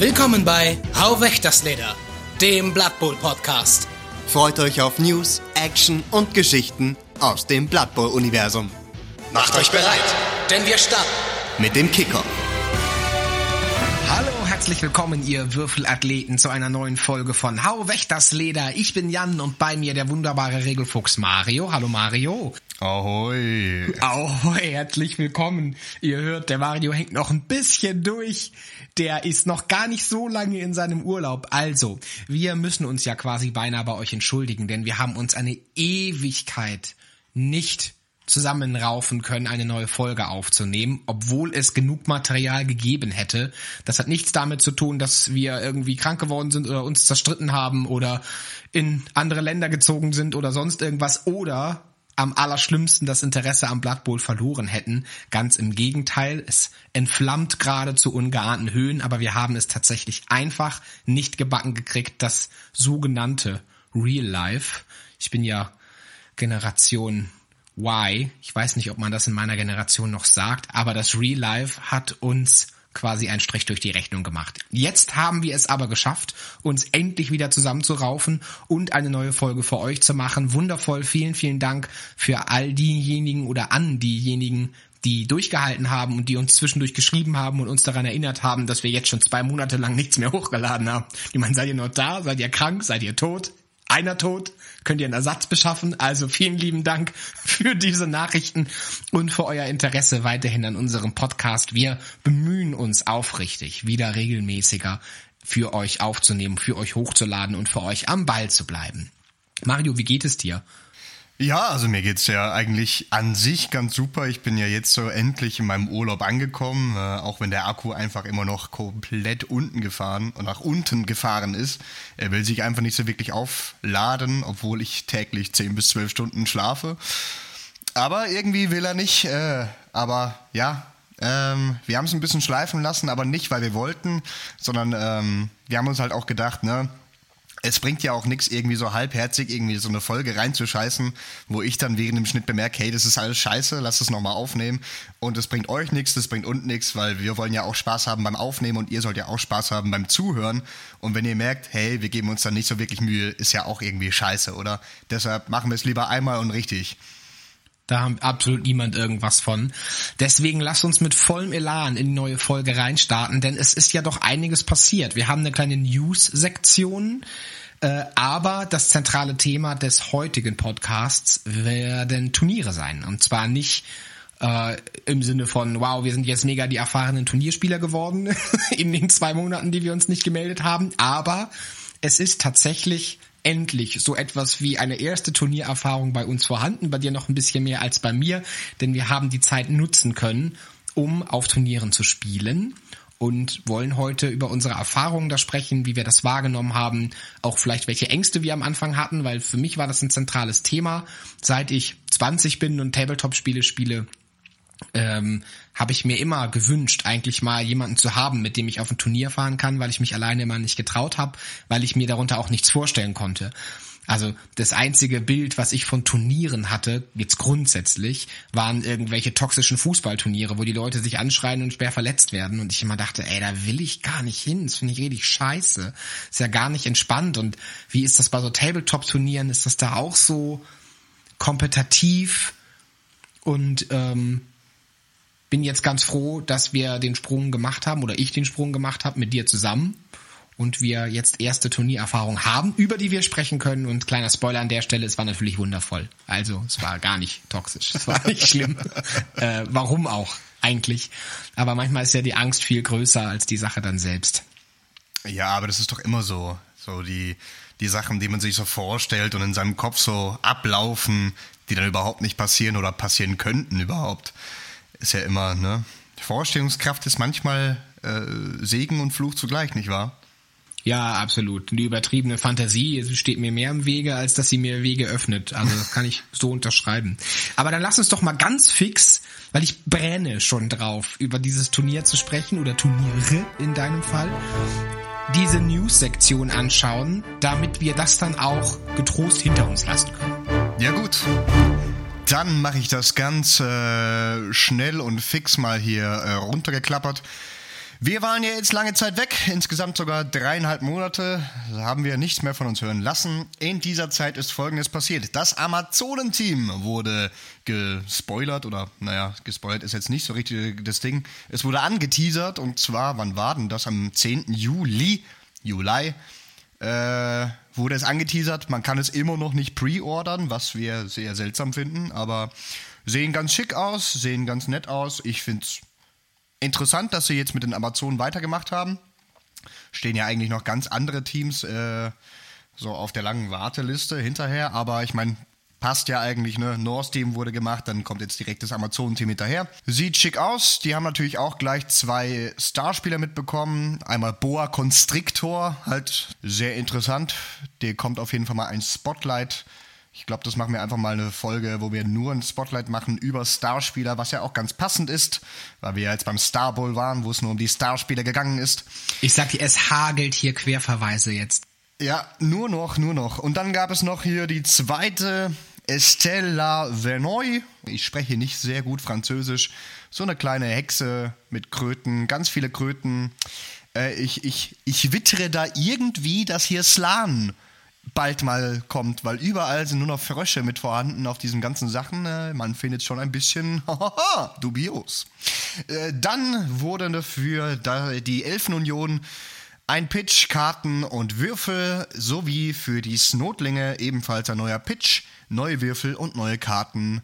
Willkommen bei Hau weg das Leder, dem Blood Bowl Podcast. Freut euch auf News, Action und Geschichten aus dem Blood Bowl Universum. Macht euch bereit, denn wir starten mit dem Kicker. Herzlich willkommen, ihr Würfelathleten, zu einer neuen Folge von Hau weg das Leder. Ich bin Jan und bei mir der wunderbare Regelfuchs Mario. Hallo Mario. Ahoi. Ahoi, herzlich willkommen. Ihr hört, der Mario hängt noch ein bisschen durch. Der ist noch gar nicht so lange in seinem Urlaub. Also, wir müssen uns ja quasi beinahe bei euch entschuldigen, denn wir haben uns eine Ewigkeit nicht zusammenraufen können, eine neue Folge aufzunehmen, obwohl es genug Material gegeben hätte. Das hat nichts damit zu tun, dass wir irgendwie krank geworden sind oder uns zerstritten haben oder in andere Länder gezogen sind oder sonst irgendwas oder am allerschlimmsten das Interesse am Blood Bowl verloren hätten. Ganz im Gegenteil, es entflammt gerade zu ungeahnten Höhen, aber wir haben es tatsächlich einfach nicht gebacken gekriegt, das sogenannte Real Life. Ich bin ja Generation Y. Ich weiß nicht, ob man das in meiner Generation noch sagt, aber das Real Life hat uns quasi einen Strich durch die Rechnung gemacht. Jetzt haben wir es aber geschafft, uns endlich wieder zusammenzuraufen und eine neue Folge für euch zu machen. Wundervoll, vielen, vielen Dank für all diejenigen oder an diejenigen, die durchgehalten haben und die uns zwischendurch geschrieben haben und uns daran erinnert haben, dass wir jetzt schon zwei Monate lang nichts mehr hochgeladen haben. Ich meine, seid ihr noch da? Seid ihr krank? Seid ihr tot? einer tot, könnt ihr einen Ersatz beschaffen. Also vielen lieben Dank für diese Nachrichten und für euer Interesse weiterhin an unserem Podcast. Wir bemühen uns aufrichtig, wieder regelmäßiger für euch aufzunehmen, für euch hochzuladen und für euch am Ball zu bleiben. Mario, wie geht es dir? Ja, also mir geht's ja eigentlich an sich ganz super. Ich bin ja jetzt so endlich in meinem Urlaub angekommen, äh, auch wenn der Akku einfach immer noch komplett unten gefahren und nach unten gefahren ist. Er will sich einfach nicht so wirklich aufladen, obwohl ich täglich 10 bis 12 Stunden schlafe. Aber irgendwie will er nicht. Äh, aber ja, ähm, wir haben es ein bisschen schleifen lassen, aber nicht, weil wir wollten, sondern ähm, wir haben uns halt auch gedacht, ne, es bringt ja auch nichts, irgendwie so halbherzig irgendwie so eine Folge reinzuscheißen, wo ich dann während dem Schnitt bemerke, hey, das ist alles scheiße, lass es nochmal aufnehmen. Und es bringt euch nichts, das bringt uns nichts, weil wir wollen ja auch Spaß haben beim Aufnehmen und ihr sollt ja auch Spaß haben beim Zuhören. Und wenn ihr merkt, hey, wir geben uns dann nicht so wirklich Mühe, ist ja auch irgendwie scheiße, oder? Deshalb machen wir es lieber einmal und richtig. Da haben absolut niemand irgendwas von. Deswegen lasst uns mit vollem Elan in die neue Folge reinstarten, denn es ist ja doch einiges passiert. Wir haben eine kleine News-Sektion, äh, aber das zentrale Thema des heutigen Podcasts werden Turniere sein. Und zwar nicht äh, im Sinne von, wow, wir sind jetzt mega die erfahrenen Turnierspieler geworden in den zwei Monaten, die wir uns nicht gemeldet haben, aber es ist tatsächlich endlich so etwas wie eine erste Turniererfahrung bei uns vorhanden, bei dir noch ein bisschen mehr als bei mir, denn wir haben die Zeit nutzen können, um auf Turnieren zu spielen und wollen heute über unsere Erfahrungen da sprechen, wie wir das wahrgenommen haben, auch vielleicht welche Ängste wir am Anfang hatten, weil für mich war das ein zentrales Thema. Seit ich 20 bin und Tabletop-Spiele spiele, ähm, habe ich mir immer gewünscht, eigentlich mal jemanden zu haben, mit dem ich auf ein Turnier fahren kann, weil ich mich alleine immer nicht getraut habe, weil ich mir darunter auch nichts vorstellen konnte. Also das einzige Bild, was ich von Turnieren hatte, jetzt grundsätzlich, waren irgendwelche toxischen Fußballturniere, wo die Leute sich anschreien und schwer verletzt werden. Und ich immer dachte, ey, da will ich gar nicht hin. Das finde ich richtig scheiße. Ist ja gar nicht entspannt. Und wie ist das bei so Tabletop-Turnieren? Ist das da auch so kompetitiv? Und ähm, bin jetzt ganz froh, dass wir den Sprung gemacht haben oder ich den Sprung gemacht habe mit dir zusammen und wir jetzt erste Turniererfahrung haben, über die wir sprechen können. Und kleiner Spoiler an der Stelle, es war natürlich wundervoll. Also es war gar nicht toxisch, es war nicht schlimm. äh, warum auch eigentlich? Aber manchmal ist ja die Angst viel größer als die Sache dann selbst. Ja, aber das ist doch immer so. So die, die Sachen, die man sich so vorstellt und in seinem Kopf so ablaufen, die dann überhaupt nicht passieren oder passieren könnten überhaupt ist ja immer, ne? Vorstellungskraft ist manchmal äh, Segen und Fluch zugleich, nicht wahr? Ja, absolut. Die übertriebene Fantasie steht mir mehr im Wege, als dass sie mir Wege öffnet. Also das kann ich so unterschreiben. Aber dann lass uns doch mal ganz fix, weil ich brenne schon drauf, über dieses Turnier zu sprechen oder Turniere in deinem Fall, diese News-Sektion anschauen, damit wir das dann auch getrost hinter uns lassen können. Ja gut. Dann mache ich das ganz äh, schnell und fix mal hier äh, runtergeklappert. Wir waren ja jetzt lange Zeit weg, insgesamt sogar dreieinhalb Monate, da haben wir nichts mehr von uns hören lassen. In dieser Zeit ist Folgendes passiert. Das Amazonen-Team wurde gespoilert, oder naja, gespoilert ist jetzt nicht so richtig das Ding. Es wurde angeteasert und zwar, wann war denn das? Am 10. Juli, Juli, äh, wurde es angeteasert. Man kann es immer noch nicht pre-ordern, was wir sehr seltsam finden, aber sehen ganz schick aus, sehen ganz nett aus. Ich finde es interessant, dass sie jetzt mit den Amazonen weitergemacht haben. Stehen ja eigentlich noch ganz andere Teams äh, so auf der langen Warteliste hinterher, aber ich meine, passt ja eigentlich, ne? North Team wurde gemacht, dann kommt jetzt direkt das Amazonen-Team hinterher. Sieht schick aus. Die haben natürlich auch gleich zwei Starspieler mitbekommen. Einmal Boa Constrictor, halt sehr interessant. Der kommt auf jeden Fall mal ein Spotlight ich glaube, das machen wir einfach mal eine Folge, wo wir nur ein Spotlight machen über Starspieler, was ja auch ganz passend ist, weil wir ja jetzt beim Star Bowl waren, wo es nur um die Starspieler gegangen ist. Ich sag dir, es hagelt hier Querverweise jetzt. Ja, nur noch, nur noch. Und dann gab es noch hier die zweite Estella Verneuil. Ich spreche nicht sehr gut Französisch. So eine kleine Hexe mit Kröten, ganz viele Kröten. Äh, ich, ich, ich wittere da irgendwie, dass hier Slan bald mal kommt, weil überall sind nur noch Frösche mit vorhanden auf diesen ganzen Sachen. Äh, man findet schon ein bisschen dubios. Äh, dann wurde für die Elfenunion ein Pitch, Karten und Würfel sowie für die Snotlinge ebenfalls ein neuer Pitch, neue Würfel und neue Karten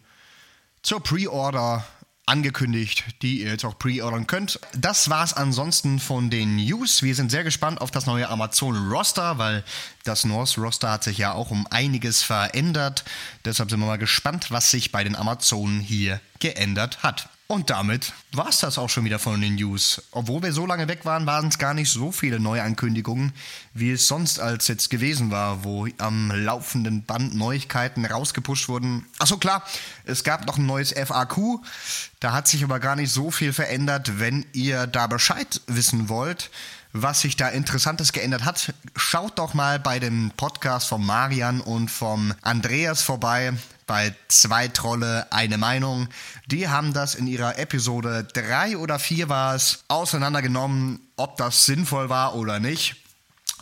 zur Pre-Order angekündigt, die ihr jetzt auch pre-ordern könnt. Das war's ansonsten von den News. Wir sind sehr gespannt auf das neue Amazon Roster, weil das North Roster hat sich ja auch um einiges verändert. Deshalb sind wir mal gespannt, was sich bei den Amazonen hier geändert hat. Und damit war es das auch schon wieder von den News. Obwohl wir so lange weg waren, waren es gar nicht so viele Neuankündigungen, wie es sonst als jetzt gewesen war, wo am laufenden Band Neuigkeiten rausgepusht wurden. Achso, klar, es gab noch ein neues FAQ. Da hat sich aber gar nicht so viel verändert. Wenn ihr da Bescheid wissen wollt, was sich da Interessantes geändert hat, schaut doch mal bei dem Podcast von Marian und vom Andreas vorbei bei Zwei Trolle eine Meinung. Die haben das in ihrer Episode 3 oder 4 war es auseinandergenommen, ob das sinnvoll war oder nicht.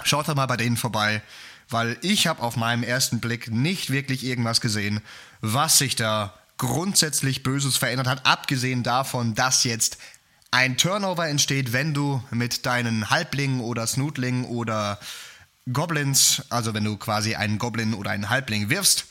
Schaut doch mal bei denen vorbei, weil ich habe auf meinem ersten Blick nicht wirklich irgendwas gesehen, was sich da grundsätzlich Böses verändert hat, abgesehen davon, dass jetzt ein Turnover entsteht, wenn du mit deinen Halblingen oder Snootlingen oder Goblins, also wenn du quasi einen Goblin oder einen Halbling wirfst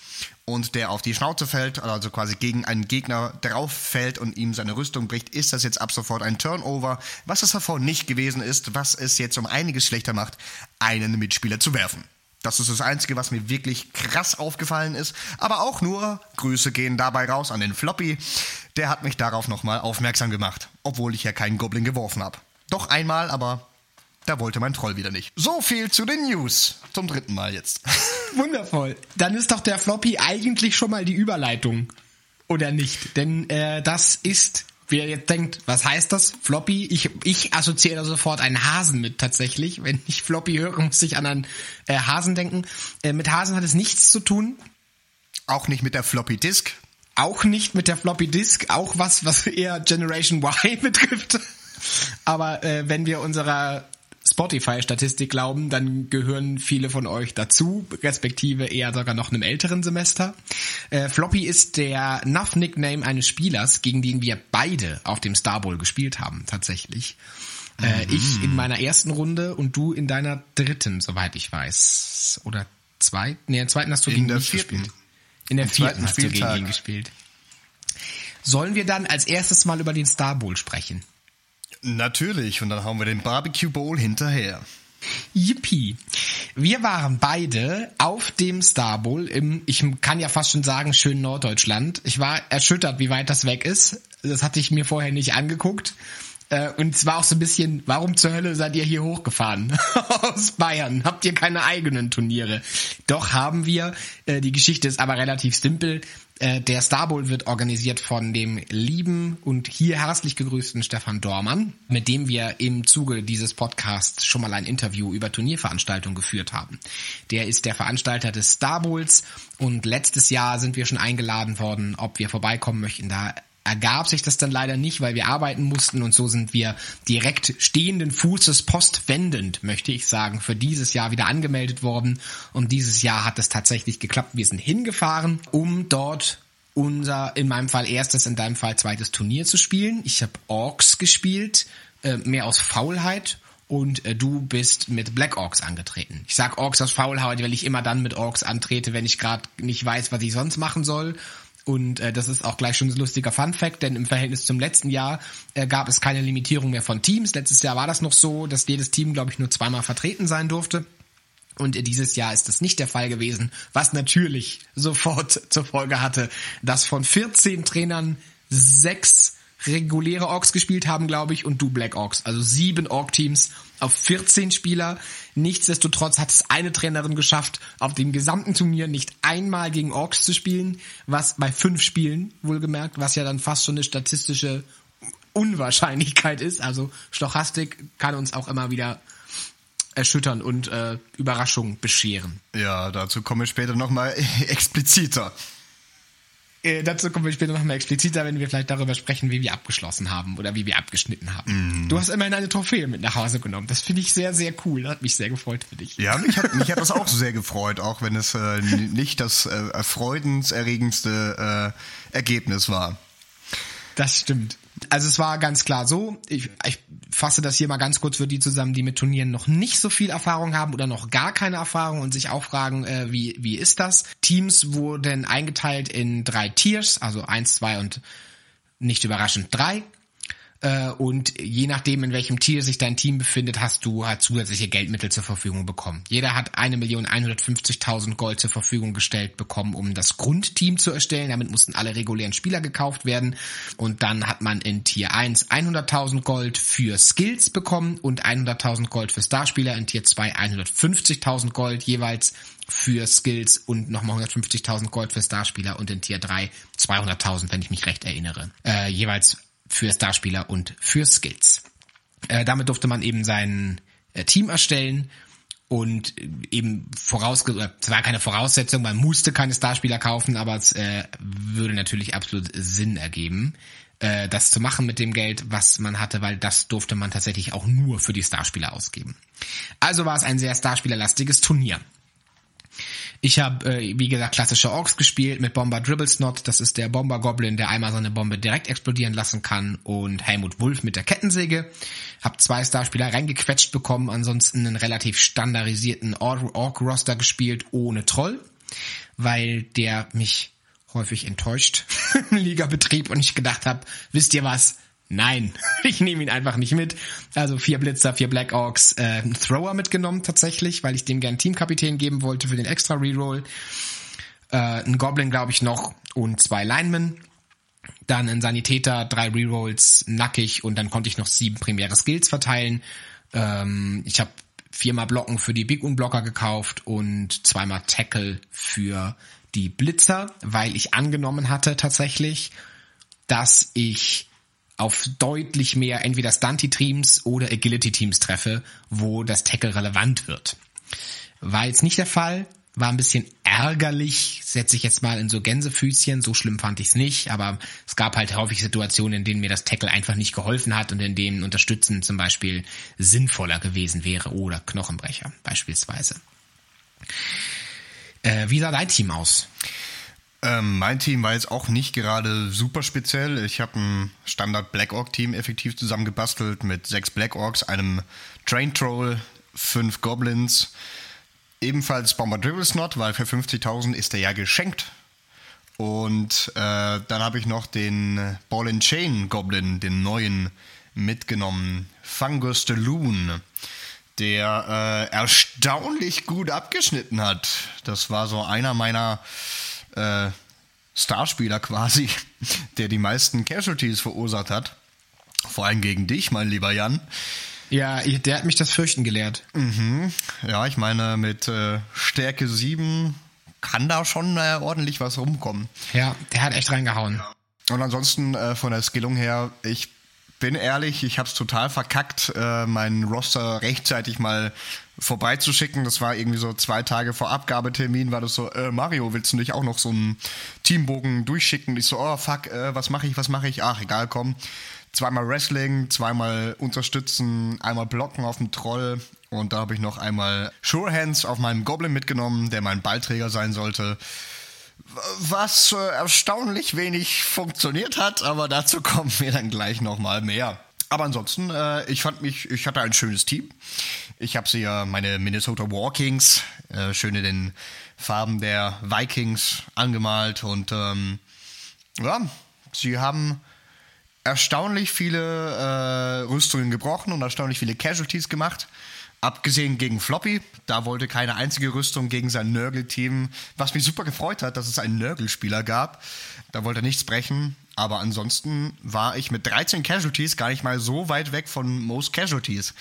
und der auf die Schnauze fällt, also quasi gegen einen Gegner drauf fällt und ihm seine Rüstung bricht, ist das jetzt ab sofort ein Turnover, was es davor nicht gewesen ist, was es jetzt um einiges schlechter macht, einen Mitspieler zu werfen. Das ist das Einzige, was mir wirklich krass aufgefallen ist. Aber auch nur Grüße gehen dabei raus an den Floppy. Der hat mich darauf nochmal aufmerksam gemacht, obwohl ich ja keinen Goblin geworfen habe. Doch einmal, aber da wollte mein Troll wieder nicht. So viel zu den News. Zum dritten Mal jetzt. Wundervoll. Dann ist doch der Floppy eigentlich schon mal die Überleitung. Oder nicht? Denn äh, das ist wer jetzt denkt, was heißt das? Floppy? Ich, ich assoziiere sofort einen Hasen mit tatsächlich. Wenn ich Floppy höre, muss ich an einen äh, Hasen denken. Äh, mit Hasen hat es nichts zu tun. Auch nicht mit der Floppy Disk. Auch nicht mit der Floppy Disk. Auch was, was eher Generation Y betrifft. Aber äh, wenn wir unserer Spotify-Statistik glauben, dann gehören viele von euch dazu, respektive eher sogar noch einem älteren Semester. Äh, Floppy ist der Nuff-Nickname eines Spielers, gegen den wir beide auf dem Star Bowl gespielt haben, tatsächlich. Äh, mhm. Ich in meiner ersten Runde und du in deiner dritten, soweit ich weiß. Oder zwei? Nee, in der zweiten hast du in gegen mich vierten. gespielt. In der Im vierten zweiten hast du gegen Spieltag. ihn gespielt. Sollen wir dann als erstes mal über den Star Bowl sprechen? Natürlich, und dann haben wir den Barbecue Bowl hinterher. Yippie. Wir waren beide auf dem Star Bowl im, ich kann ja fast schon sagen, schönen Norddeutschland. Ich war erschüttert, wie weit das weg ist. Das hatte ich mir vorher nicht angeguckt. Äh, Und es war auch so ein bisschen, warum zur Hölle seid ihr hier hochgefahren? Aus Bayern. Habt ihr keine eigenen Turniere? Doch haben wir. Äh, Die Geschichte ist aber relativ simpel. Äh, Der Star Bowl wird organisiert von dem lieben und hier herzlich gegrüßten Stefan Dormann, mit dem wir im Zuge dieses Podcasts schon mal ein Interview über Turnierveranstaltungen geführt haben. Der ist der Veranstalter des Star Bowls und letztes Jahr sind wir schon eingeladen worden, ob wir vorbeikommen möchten. Da ergab sich das dann leider nicht, weil wir arbeiten mussten und so sind wir direkt stehenden Fußes postwendend, möchte ich sagen, für dieses Jahr wieder angemeldet worden und dieses Jahr hat es tatsächlich geklappt. Wir sind hingefahren, um dort unser, in meinem Fall erstes, in deinem Fall zweites Turnier zu spielen. Ich habe Orks gespielt, äh, mehr aus Faulheit und äh, du bist mit Black Orks angetreten. Ich sag Orks aus Faulheit, weil ich immer dann mit Orks antrete, wenn ich gerade nicht weiß, was ich sonst machen soll und äh, das ist auch gleich schon ein lustiger Fun Fact, denn im Verhältnis zum letzten Jahr äh, gab es keine Limitierung mehr von Teams. Letztes Jahr war das noch so, dass jedes Team, glaube ich, nur zweimal vertreten sein durfte. Und dieses Jahr ist das nicht der Fall gewesen, was natürlich sofort zur Folge hatte, dass von 14 Trainern sechs reguläre Orks gespielt haben, glaube ich, und du Black Orks. Also sieben Ork-Teams auf 14 Spieler. Nichtsdestotrotz hat es eine Trainerin geschafft, auf dem gesamten Turnier nicht einmal gegen Orks zu spielen, was bei fünf Spielen wohlgemerkt, was ja dann fast schon eine statistische Unwahrscheinlichkeit ist. Also Stochastik kann uns auch immer wieder erschüttern und äh, Überraschungen bescheren. Ja, dazu komme ich später nochmal expliziter. Äh, dazu kommen wir später nochmal expliziter, wenn wir vielleicht darüber sprechen, wie wir abgeschlossen haben oder wie wir abgeschnitten haben. Mm. Du hast immerhin eine Trophäe mit nach Hause genommen. Das finde ich sehr, sehr cool. Hat mich sehr gefreut für dich. Ja, mich hat, mich hat das auch sehr gefreut, auch wenn es äh, nicht das äh, erfreudenserregendste äh, Ergebnis war. Das stimmt. Also es war ganz klar so, ich, ich fasse das hier mal ganz kurz für die zusammen, die mit Turnieren noch nicht so viel Erfahrung haben oder noch gar keine Erfahrung und sich auch fragen, äh, wie, wie ist das? Teams wurden eingeteilt in drei Tiers, also eins, zwei und nicht überraschend drei. Äh, und je nachdem, in welchem Tier sich dein Team befindet, hast du halt zusätzliche Geldmittel zur Verfügung bekommen. Jeder hat eine Million 150.000 Gold zur Verfügung gestellt bekommen, um das Grundteam zu erstellen. Damit mussten alle regulären Spieler gekauft werden. Und dann hat man in Tier 1 100.000 Gold für Skills bekommen und 100.000 Gold für Starspieler. In Tier 2 150.000 Gold jeweils für Skills und nochmal 150.000 Gold für Starspieler und in Tier 3 200.000, wenn ich mich recht erinnere. Äh, jeweils für Starspieler und für Skills. Äh, damit durfte man eben sein äh, Team erstellen und eben voraus, es war keine Voraussetzung, man musste keine Starspieler kaufen, aber es äh, würde natürlich absolut Sinn ergeben, äh, das zu machen mit dem Geld, was man hatte, weil das durfte man tatsächlich auch nur für die Starspieler ausgeben. Also war es ein sehr Starspielerlastiges Turnier. Ich habe, äh, wie gesagt, klassische Orks gespielt mit Bomber Dribblesnot. Das ist der Bomber Goblin, der einmal seine Bombe direkt explodieren lassen kann. Und Helmut Wulf mit der Kettensäge. Hab zwei Starspieler reingequetscht bekommen. Ansonsten einen relativ standardisierten Ork-Roster gespielt ohne Troll. Weil der mich häufig enttäuscht im Ligabetrieb und ich gedacht habe, wisst ihr was, Nein, ich nehme ihn einfach nicht mit. Also vier Blitzer, vier Black Orks, äh, einen Thrower mitgenommen tatsächlich, weil ich dem gern Teamkapitän geben wollte für den extra Reroll. Äh, ein Goblin, glaube ich, noch und zwei Linemen. Dann ein Sanitäter, drei Rerolls, nackig und dann konnte ich noch sieben primäre Skills verteilen. Ähm, ich habe viermal Blocken für die Big Unblocker gekauft und zweimal Tackle für die Blitzer, weil ich angenommen hatte tatsächlich, dass ich auf deutlich mehr entweder Stunty-Teams oder Agility-Teams treffe, wo das Tackle relevant wird. War jetzt nicht der Fall, war ein bisschen ärgerlich, setze ich jetzt mal in so Gänsefüßchen, so schlimm fand ich es nicht, aber es gab halt häufig Situationen, in denen mir das Tackle einfach nicht geholfen hat und in denen Unterstützen zum Beispiel sinnvoller gewesen wäre oder Knochenbrecher beispielsweise. Äh, wie sah dein Team aus? Ähm, mein Team war jetzt auch nicht gerade super speziell. Ich habe ein Standard Black Orc Team effektiv zusammengebastelt mit sechs Black Orcs, einem Train Troll, fünf Goblins, ebenfalls Bomber Dribble Snot, weil für 50.000 ist der ja geschenkt. Und äh, dann habe ich noch den Ball and Chain Goblin, den neuen, mitgenommen. Fungus de Loon, der äh, erstaunlich gut abgeschnitten hat. Das war so einer meiner äh, Starspieler quasi, der die meisten Casualties verursacht hat. Vor allem gegen dich, mein lieber Jan. Ja, der hat mich das Fürchten gelehrt. Mhm. Ja, ich meine, mit äh, Stärke 7 kann da schon äh, ordentlich was rumkommen. Ja, der hat echt reingehauen. Und ansonsten äh, von der Skillung her, ich bin ehrlich, ich habe es total verkackt, äh, meinen Roster rechtzeitig mal vorbeizuschicken. Das war irgendwie so zwei Tage vor Abgabetermin, war das so, äh, Mario, willst du nicht auch noch so einen Teambogen durchschicken? ich so, oh fuck, äh, was mache ich, was mache ich? Ach, egal, komm. Zweimal Wrestling, zweimal unterstützen, einmal blocken auf dem Troll und da habe ich noch einmal Sure Hands auf meinem Goblin mitgenommen, der mein Ballträger sein sollte. Was äh, erstaunlich wenig funktioniert hat, aber dazu kommen wir dann gleich nochmal mehr. Aber ansonsten, äh, ich fand mich, ich hatte ein schönes Team. Ich habe sie ja meine Minnesota Walkings, äh, schön in den Farben der Vikings angemalt und ähm, ja, sie haben erstaunlich viele äh, Rüstungen gebrochen und erstaunlich viele Casualties gemacht. Abgesehen gegen Floppy, da wollte keine einzige Rüstung gegen sein Nörgel-Team, was mich super gefreut hat, dass es einen Nörgel-Spieler gab. Da wollte er nichts brechen, aber ansonsten war ich mit 13 Casualties gar nicht mal so weit weg von Most Casualties.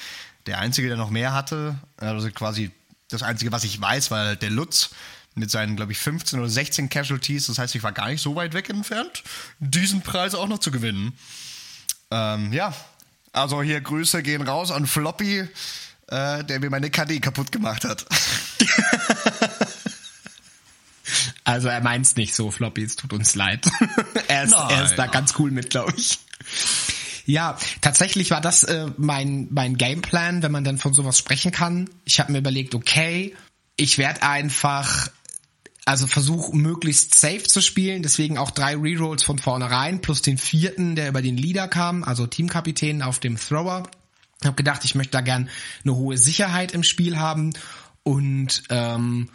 Der einzige, der noch mehr hatte, also quasi das einzige, was ich weiß, war der Lutz mit seinen, glaube ich, 15 oder 16 Casualties. Das heißt, ich war gar nicht so weit weg entfernt, diesen Preis auch noch zu gewinnen. Ähm, ja, also hier Grüße gehen raus an Floppy äh, der mir meine KD kaputt gemacht hat. Also er meint's nicht so, Floppy, es tut uns leid. er, ist, er ist da ganz cool mit, glaube ich. Ja, tatsächlich war das äh, mein, mein Gameplan, wenn man dann von sowas sprechen kann. Ich habe mir überlegt, okay, ich werde einfach, also versuche möglichst safe zu spielen, deswegen auch drei Rerolls von vornherein, plus den vierten, der über den Leader kam, also Teamkapitän auf dem Thrower. Habe gedacht, ich möchte da gern eine hohe Sicherheit im Spiel haben und ähm,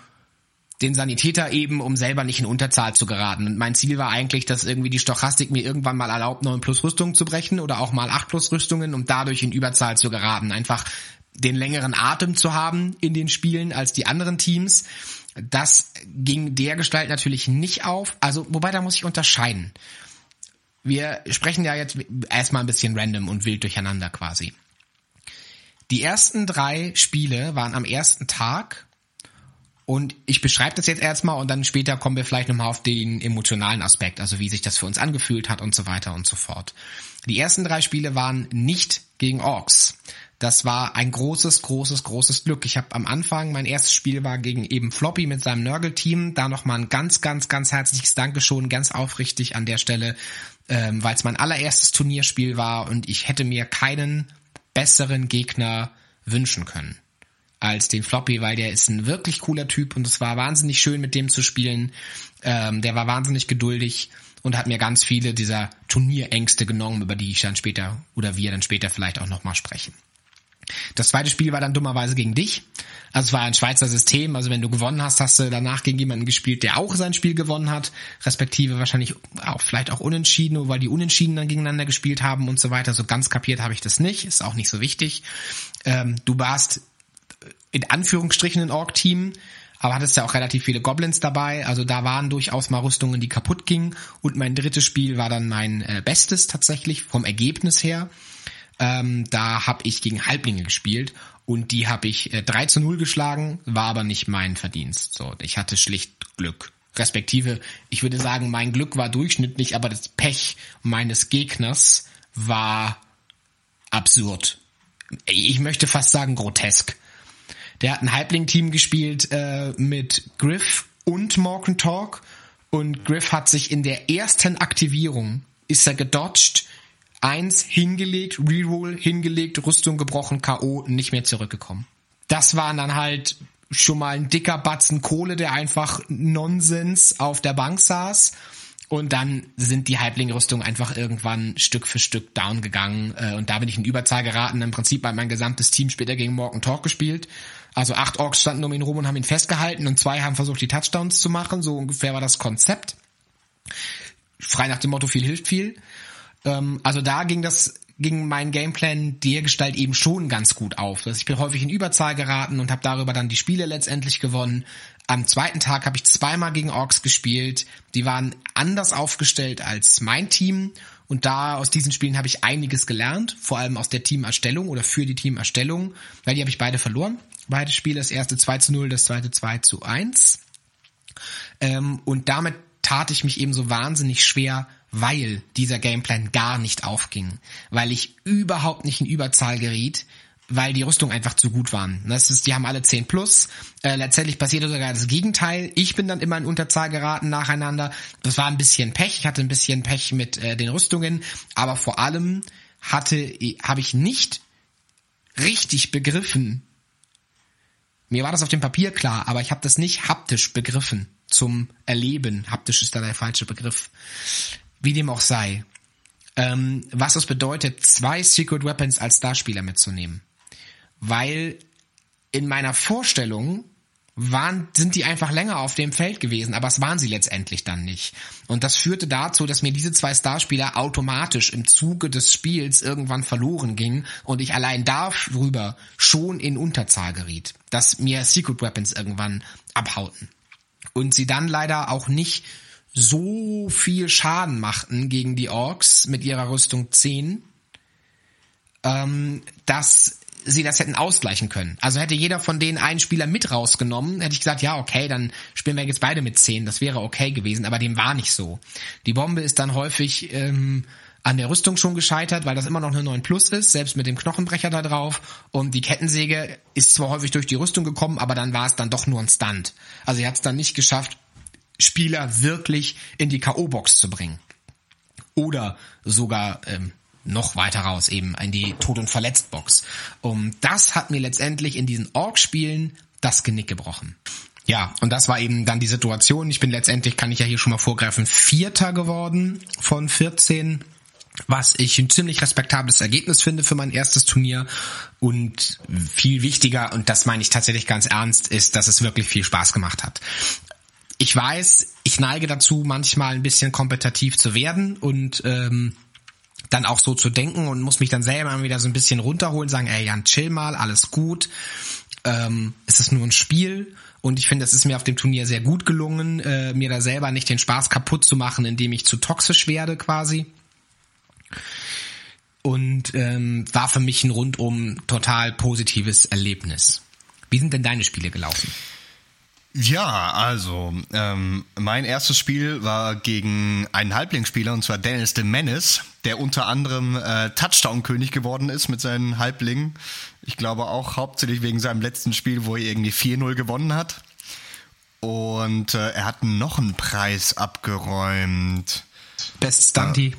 den Sanitäter eben, um selber nicht in Unterzahl zu geraten. Und mein Ziel war eigentlich, dass irgendwie die Stochastik mir irgendwann mal erlaubt, 9 plus Rüstungen zu brechen oder auch mal 8 plus Rüstungen, um dadurch in Überzahl zu geraten. Einfach den längeren Atem zu haben in den Spielen als die anderen Teams. Das ging der Gestalt natürlich nicht auf. Also, wobei da muss ich unterscheiden. Wir sprechen ja jetzt erstmal ein bisschen random und wild durcheinander quasi. Die ersten drei Spiele waren am ersten Tag und ich beschreibe das jetzt erstmal und dann später kommen wir vielleicht nochmal auf den emotionalen Aspekt, also wie sich das für uns angefühlt hat und so weiter und so fort. Die ersten drei Spiele waren nicht gegen Orks. Das war ein großes, großes, großes Glück. Ich habe am Anfang, mein erstes Spiel war gegen eben Floppy mit seinem Nörgel-Team. Da nochmal ein ganz, ganz, ganz herzliches Dankeschön, ganz aufrichtig an der Stelle, ähm, weil es mein allererstes Turnierspiel war und ich hätte mir keinen besseren Gegner wünschen können als den Floppy, weil der ist ein wirklich cooler Typ und es war wahnsinnig schön mit dem zu spielen. Ähm, der war wahnsinnig geduldig und hat mir ganz viele dieser Turnierängste genommen, über die ich dann später oder wir dann später vielleicht auch nochmal sprechen. Das zweite Spiel war dann dummerweise gegen dich. Also es war ein Schweizer System. Also wenn du gewonnen hast, hast du danach gegen jemanden gespielt, der auch sein Spiel gewonnen hat, respektive wahrscheinlich auch vielleicht auch unentschieden, weil die Unentschieden dann gegeneinander gespielt haben und so weiter. So ganz kapiert habe ich das nicht. Ist auch nicht so wichtig. Ähm, du warst in Anführungsstrichen ein Org-Team, aber hattest ja auch relativ viele Goblins dabei. Also da waren durchaus mal Rüstungen, die kaputt gingen. Und mein drittes Spiel war dann mein äh, bestes tatsächlich vom Ergebnis her. Ähm, da habe ich gegen Halblinge gespielt und die habe ich äh, 3 zu 0 geschlagen, war aber nicht mein Verdienst. So, ich hatte schlicht Glück. Respektive, ich würde sagen, mein Glück war durchschnittlich, aber das Pech meines Gegners war absurd. Ich möchte fast sagen grotesk. Der hat ein Halbling-Team gespielt äh, mit Griff und Morgan Talk und Griff hat sich in der ersten Aktivierung ist er gedodged Eins hingelegt, Reroll hingelegt, Rüstung gebrochen, K.O. nicht mehr zurückgekommen. Das waren dann halt schon mal ein dicker Batzen Kohle, der einfach Nonsens auf der Bank saß. Und dann sind die Halbling-Rüstungen einfach irgendwann Stück für Stück down gegangen. Äh, und da bin ich in Überzahl geraten. Im Prinzip hat mein gesamtes Team später gegen Morgan Talk gespielt. Also acht Orks standen um ihn rum und haben ihn festgehalten und zwei haben versucht, die Touchdowns zu machen. So ungefähr war das Konzept. Frei nach dem Motto, viel hilft viel. Ähm, also da ging das ging mein Gameplan der Gestalt eben schon ganz gut auf. Also ich bin häufig in Überzahl geraten und habe darüber dann die Spiele letztendlich gewonnen. Am zweiten Tag habe ich zweimal gegen Orks gespielt. Die waren anders aufgestellt als mein Team. Und da aus diesen Spielen habe ich einiges gelernt, vor allem aus der Teamerstellung oder für die Teamerstellung, weil die habe ich beide verloren. Beide Spiele, das erste 2 zu 0, das zweite 2 zu 1. Ähm, und damit tat ich mich eben so wahnsinnig schwer, weil dieser Gameplan gar nicht aufging, weil ich überhaupt nicht in Überzahl geriet weil die Rüstungen einfach zu gut waren. Das ist, die haben alle 10 plus. Äh, letztendlich passierte sogar das Gegenteil. Ich bin dann immer in Unterzahl geraten nacheinander. Das war ein bisschen Pech. Ich hatte ein bisschen Pech mit äh, den Rüstungen, aber vor allem hatte habe ich nicht richtig begriffen. Mir war das auf dem Papier klar, aber ich habe das nicht haptisch begriffen zum Erleben. Haptisch ist da der falsche Begriff. Wie dem auch sei. Ähm, was es bedeutet, zwei Secret Weapons als Starspieler mitzunehmen. Weil in meiner Vorstellung waren, sind die einfach länger auf dem Feld gewesen, aber es waren sie letztendlich dann nicht. Und das führte dazu, dass mir diese zwei Starspieler automatisch im Zuge des Spiels irgendwann verloren gingen und ich allein darüber schon in Unterzahl geriet, dass mir Secret Weapons irgendwann abhauten. Und sie dann leider auch nicht so viel Schaden machten gegen die Orks mit ihrer Rüstung 10, ähm, dass sie das hätten ausgleichen können. Also hätte jeder von denen einen Spieler mit rausgenommen, hätte ich gesagt, ja, okay, dann spielen wir jetzt beide mit 10. Das wäre okay gewesen, aber dem war nicht so. Die Bombe ist dann häufig ähm, an der Rüstung schon gescheitert, weil das immer noch eine 9 Plus ist, selbst mit dem Knochenbrecher da drauf. Und die Kettensäge ist zwar häufig durch die Rüstung gekommen, aber dann war es dann doch nur ein Stunt. Also er hat es dann nicht geschafft, Spieler wirklich in die K.O.-Box zu bringen. Oder sogar ähm, noch weiter raus, eben in die Tod- und Verletzt-Box. Und das hat mir letztendlich in diesen Org-Spielen das Genick gebrochen. Ja, und das war eben dann die Situation. Ich bin letztendlich, kann ich ja hier schon mal vorgreifen, Vierter geworden von 14 was ich ein ziemlich respektables Ergebnis finde für mein erstes Turnier und viel wichtiger, und das meine ich tatsächlich ganz ernst, ist, dass es wirklich viel Spaß gemacht hat. Ich weiß, ich neige dazu, manchmal ein bisschen kompetitiv zu werden und ähm, dann auch so zu denken und muss mich dann selber wieder so ein bisschen runterholen, sagen, ey Jan, chill mal, alles gut. Ähm, es ist nur ein Spiel und ich finde, es ist mir auf dem Turnier sehr gut gelungen, äh, mir da selber nicht den Spaß kaputt zu machen, indem ich zu toxisch werde quasi. Und ähm, war für mich ein rundum total positives Erlebnis. Wie sind denn deine Spiele gelaufen? Ja, also ähm, mein erstes Spiel war gegen einen Halblingsspieler und zwar Dennis de Menace, der unter anderem äh, Touchdown-König geworden ist mit seinen Halblingen. Ich glaube auch hauptsächlich wegen seinem letzten Spiel, wo er irgendwie 4-0 gewonnen hat. Und äh, er hat noch einen Preis abgeräumt. Best Stunty. Äh,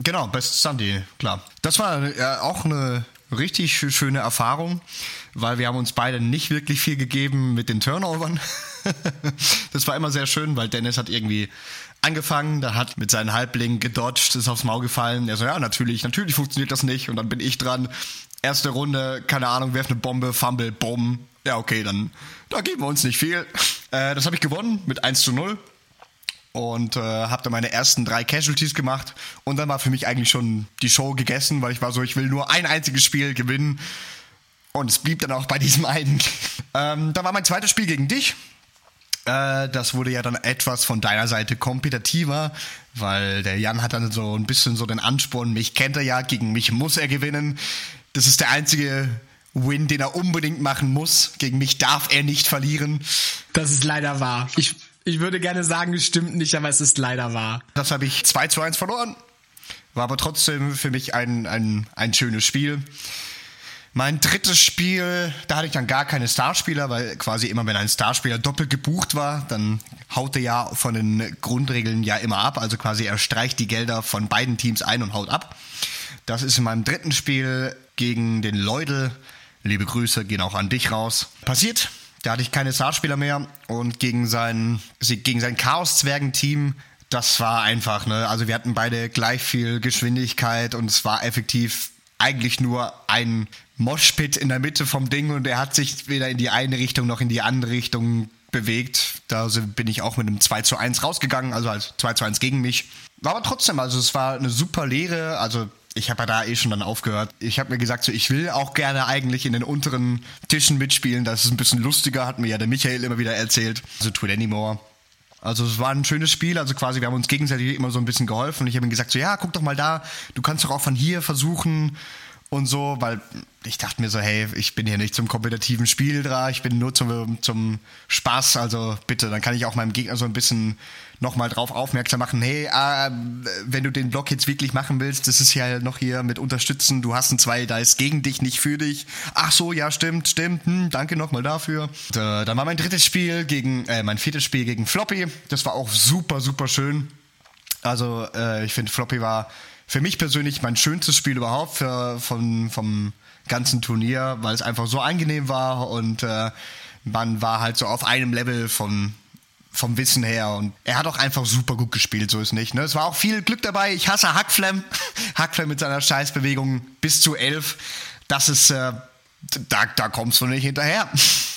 genau, Best Stunty, klar. Das war äh, auch eine richtig schöne Erfahrung, weil wir haben uns beide nicht wirklich viel gegeben mit den Turnovern. das war immer sehr schön, weil Dennis hat irgendwie angefangen, da hat mit seinen Halblingen gedodged, ist aufs Maul gefallen. Er so, ja, natürlich, natürlich funktioniert das nicht. Und dann bin ich dran. Erste Runde, keine Ahnung, werf eine Bombe, Fumble, Bumm. Ja, okay, dann da geben wir uns nicht viel. Äh, das habe ich gewonnen mit 1 zu 0 und äh, habe dann meine ersten drei Casualties gemacht und dann war für mich eigentlich schon die Show gegessen, weil ich war so, ich will nur ein einziges Spiel gewinnen und es blieb dann auch bei diesem einen. ähm, dann war mein zweites Spiel gegen dich. Äh, das wurde ja dann etwas von deiner Seite kompetitiver, weil der Jan hat dann so ein bisschen so den Ansporn, mich kennt er ja, gegen mich muss er gewinnen. Das ist der einzige Win, den er unbedingt machen muss. Gegen mich darf er nicht verlieren. Das ist leider wahr. Ich ich würde gerne sagen, es stimmt nicht, aber es ist leider wahr. Das habe ich 2 zu 1 verloren. War aber trotzdem für mich ein, ein, ein schönes Spiel. Mein drittes Spiel, da hatte ich dann gar keine Starspieler, weil quasi immer, wenn ein Starspieler doppelt gebucht war, dann haut er ja von den Grundregeln ja immer ab. Also quasi er streicht die Gelder von beiden Teams ein und haut ab. Das ist in meinem dritten Spiel gegen den Leudel. Liebe Grüße gehen auch an dich raus. Passiert. Da hatte ich keine Starspieler mehr und gegen sein, gegen sein Chaos-Zwergen-Team, das war einfach, ne, also wir hatten beide gleich viel Geschwindigkeit und es war effektiv eigentlich nur ein Moshpit in der Mitte vom Ding und er hat sich weder in die eine Richtung noch in die andere Richtung bewegt. Da bin ich auch mit einem 2 zu 1 rausgegangen, also als 2 zu 1 gegen mich. War aber trotzdem, also es war eine super Lehre, also ich habe ja da eh schon dann aufgehört. Ich habe mir gesagt, so ich will auch gerne eigentlich in den unteren Tischen mitspielen. Das ist ein bisschen lustiger, hat mir ja der Michael immer wieder erzählt. Also Twin Anymore. Also es war ein schönes Spiel, also quasi wir haben uns gegenseitig immer so ein bisschen geholfen und ich habe ihm gesagt so ja, guck doch mal da, du kannst doch auch von hier versuchen und so, weil ich dachte mir so, hey, ich bin hier nicht zum kompetitiven Spiel da, ich bin nur zum, zum Spaß, also bitte, dann kann ich auch meinem Gegner so ein bisschen nochmal drauf aufmerksam machen, hey, äh, wenn du den Block jetzt wirklich machen willst, das ist ja noch hier mit unterstützen, du hast ein zwei da ist gegen dich, nicht für dich. Ach so, ja, stimmt, stimmt, hm, danke nochmal dafür. Und, äh, dann war mein drittes Spiel gegen, äh, mein viertes Spiel gegen Floppy, das war auch super, super schön. Also äh, ich finde, Floppy war für mich persönlich mein schönstes Spiel überhaupt für, von, vom ganzen Turnier, weil es einfach so angenehm war und äh, man war halt so auf einem Level von vom Wissen her und er hat auch einfach super gut gespielt, so ist nicht. Ne? Es war auch viel Glück dabei. Ich hasse Hackflem. Hackflem mit seiner Scheißbewegung bis zu elf. Das ist, äh, da, da kommst du nicht hinterher.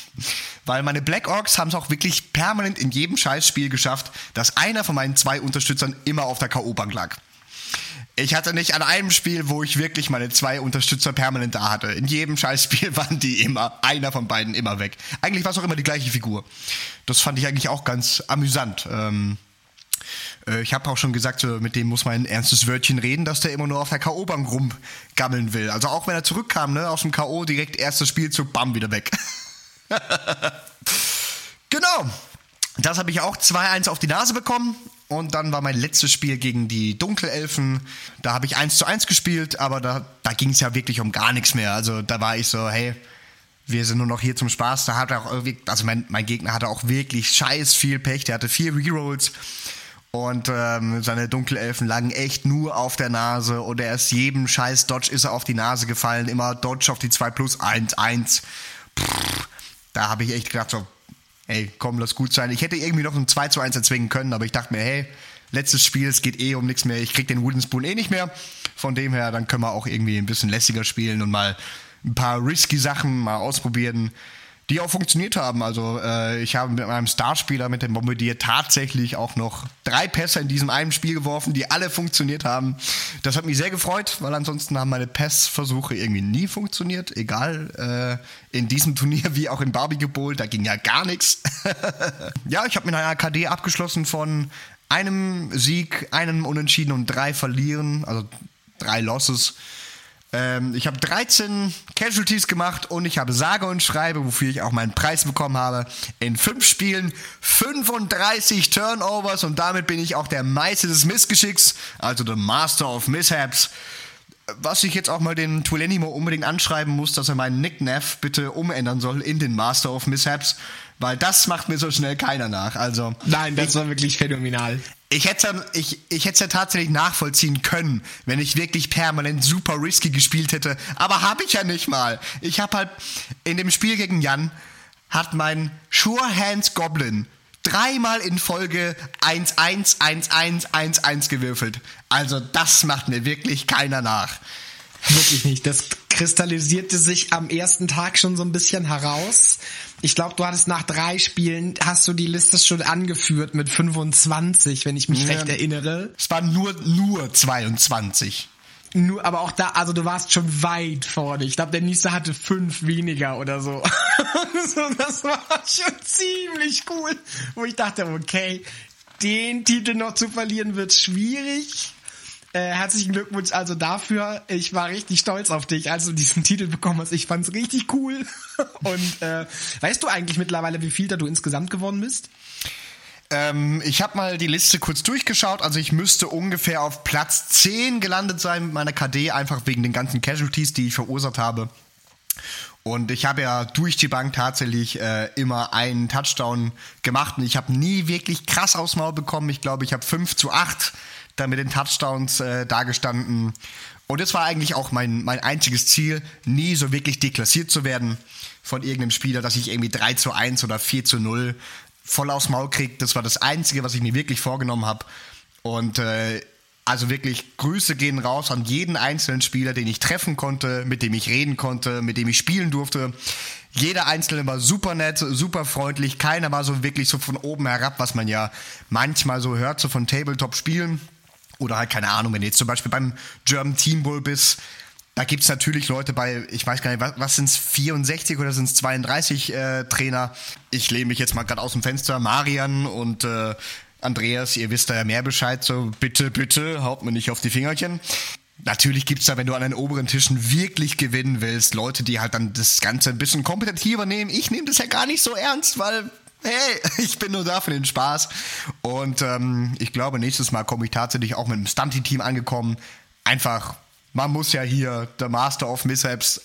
Weil meine Black Orcs haben es auch wirklich permanent in jedem Scheißspiel geschafft, dass einer von meinen zwei Unterstützern immer auf der K.O.-Bank lag. Ich hatte nicht an einem Spiel, wo ich wirklich meine zwei Unterstützer permanent da hatte. In jedem Scheißspiel waren die immer, einer von beiden immer weg. Eigentlich war es auch immer die gleiche Figur. Das fand ich eigentlich auch ganz amüsant. Ähm, äh, ich habe auch schon gesagt, mit dem muss man ein ernstes Wörtchen reden, dass der immer nur auf der K.O.-Bank rumgammeln will. Also auch wenn er zurückkam, ne, aus dem K.O. direkt erstes Spielzug, bam, wieder weg. genau. Das habe ich auch 2-1 auf die Nase bekommen. Und dann war mein letztes Spiel gegen die Dunkelelfen. Da habe ich 1 zu 1 gespielt, aber da, da ging es ja wirklich um gar nichts mehr. Also da war ich so, hey, wir sind nur noch hier zum Spaß. Da hat er auch irgendwie, also mein, mein Gegner hatte auch wirklich scheiß viel Pech. Der hatte vier Rerolls. Und ähm, seine Dunkelelfen lagen echt nur auf der Nase und er ist jedem scheiß Dodge ist er auf die Nase gefallen. Immer Dodge auf die 2 plus 1, 1. Pff, da habe ich echt gedacht, so, hey, komm, lass gut sein. Ich hätte irgendwie noch ein 2 zu 1 erzwingen können, aber ich dachte mir, hey, letztes Spiel, es geht eh um nichts mehr. Ich krieg den Wooden Spoon eh nicht mehr. Von dem her, dann können wir auch irgendwie ein bisschen lässiger spielen und mal ein paar risky Sachen mal ausprobieren die auch funktioniert haben. Also äh, ich habe mit meinem Starspieler, mit dem Bombardier, tatsächlich auch noch drei Pässe in diesem einen Spiel geworfen, die alle funktioniert haben. Das hat mich sehr gefreut, weil ansonsten haben meine Passversuche irgendwie nie funktioniert. Egal, äh, in diesem Turnier wie auch in Barbie Bowl, da ging ja gar nichts. ja, ich habe mit einer KD abgeschlossen von einem Sieg, einem Unentschieden und drei Verlieren, also drei Losses. Ähm, ich habe 13 Casualties gemacht und ich habe sage und schreibe, wofür ich auch meinen Preis bekommen habe, in fünf Spielen 35 Turnovers und damit bin ich auch der Meister des Missgeschicks, also der Master of Mishaps. Was ich jetzt auch mal den Tulenimo unbedingt anschreiben muss, dass er meinen Nicknaff bitte umändern soll in den Master of Mishaps, weil das macht mir so schnell keiner nach. Also Nein, das war wirklich phänomenal ich hätte ich, ich hätte es ja tatsächlich nachvollziehen können, wenn ich wirklich permanent super risky gespielt hätte. Aber habe ich ja nicht mal. Ich habe halt in dem Spiel gegen Jan hat mein Sure Hands Goblin dreimal in Folge 1-1, 1-1, 1-1 gewürfelt. Also das macht mir wirklich keiner nach. Wirklich nicht. Das kristallisierte sich am ersten Tag schon so ein bisschen heraus. Ich glaube, du hattest nach drei Spielen, hast du die Liste schon angeführt mit 25, wenn ich mich ja, recht erinnere. Es waren nur, nur 22. Nur, aber auch da, also du warst schon weit vorne. Ich glaube, der nächste hatte fünf weniger oder so. das war schon ziemlich cool. Wo ich dachte, okay, den Titel noch zu verlieren wird schwierig. Äh, herzlichen Glückwunsch also dafür. Ich war richtig stolz auf dich, als du diesen Titel bekommen hast. Ich fand's richtig cool. Und äh, weißt du eigentlich mittlerweile, wie viel da du insgesamt gewonnen bist? Ähm, ich habe mal die Liste kurz durchgeschaut. Also ich müsste ungefähr auf Platz 10 gelandet sein mit meiner KD, einfach wegen den ganzen Casualties, die ich verursacht habe. Und ich habe ja durch die Bank tatsächlich äh, immer einen Touchdown gemacht und ich habe nie wirklich krass aufs Maul bekommen. Ich glaube, ich habe 5 zu 8 da mit den Touchdowns äh, dagestanden. Und das war eigentlich auch mein, mein einziges Ziel, nie so wirklich deklassiert zu werden von irgendeinem Spieler, dass ich irgendwie 3 zu 1 oder 4 zu 0 voll aufs Maul kriege. Das war das Einzige, was ich mir wirklich vorgenommen habe. Und äh, also wirklich Grüße gehen raus an jeden einzelnen Spieler, den ich treffen konnte, mit dem ich reden konnte, mit dem ich spielen durfte. Jeder Einzelne war super nett, super freundlich. Keiner war so wirklich so von oben herab, was man ja manchmal so hört, so von Tabletop-Spielen. Oder halt, keine Ahnung, wenn du jetzt zum Beispiel beim German Team Bowl bist, da gibt es natürlich Leute bei, ich weiß gar nicht, was, was sind es, 64 oder sind es 32 äh, Trainer? Ich lehne mich jetzt mal gerade aus dem Fenster. Marian und äh, Andreas, ihr wisst da ja mehr Bescheid, so bitte, bitte, haut mir nicht auf die Fingerchen. Natürlich gibt's da, wenn du an den oberen Tischen wirklich gewinnen willst, Leute, die halt dann das Ganze ein bisschen kompetitiver nehmen. Ich nehme das ja gar nicht so ernst, weil, hey, ich bin nur da für den Spaß. Und ähm, ich glaube, nächstes Mal komme ich tatsächlich auch mit einem Stunty-Team angekommen. Einfach, man muss ja hier der Master of Mishaps.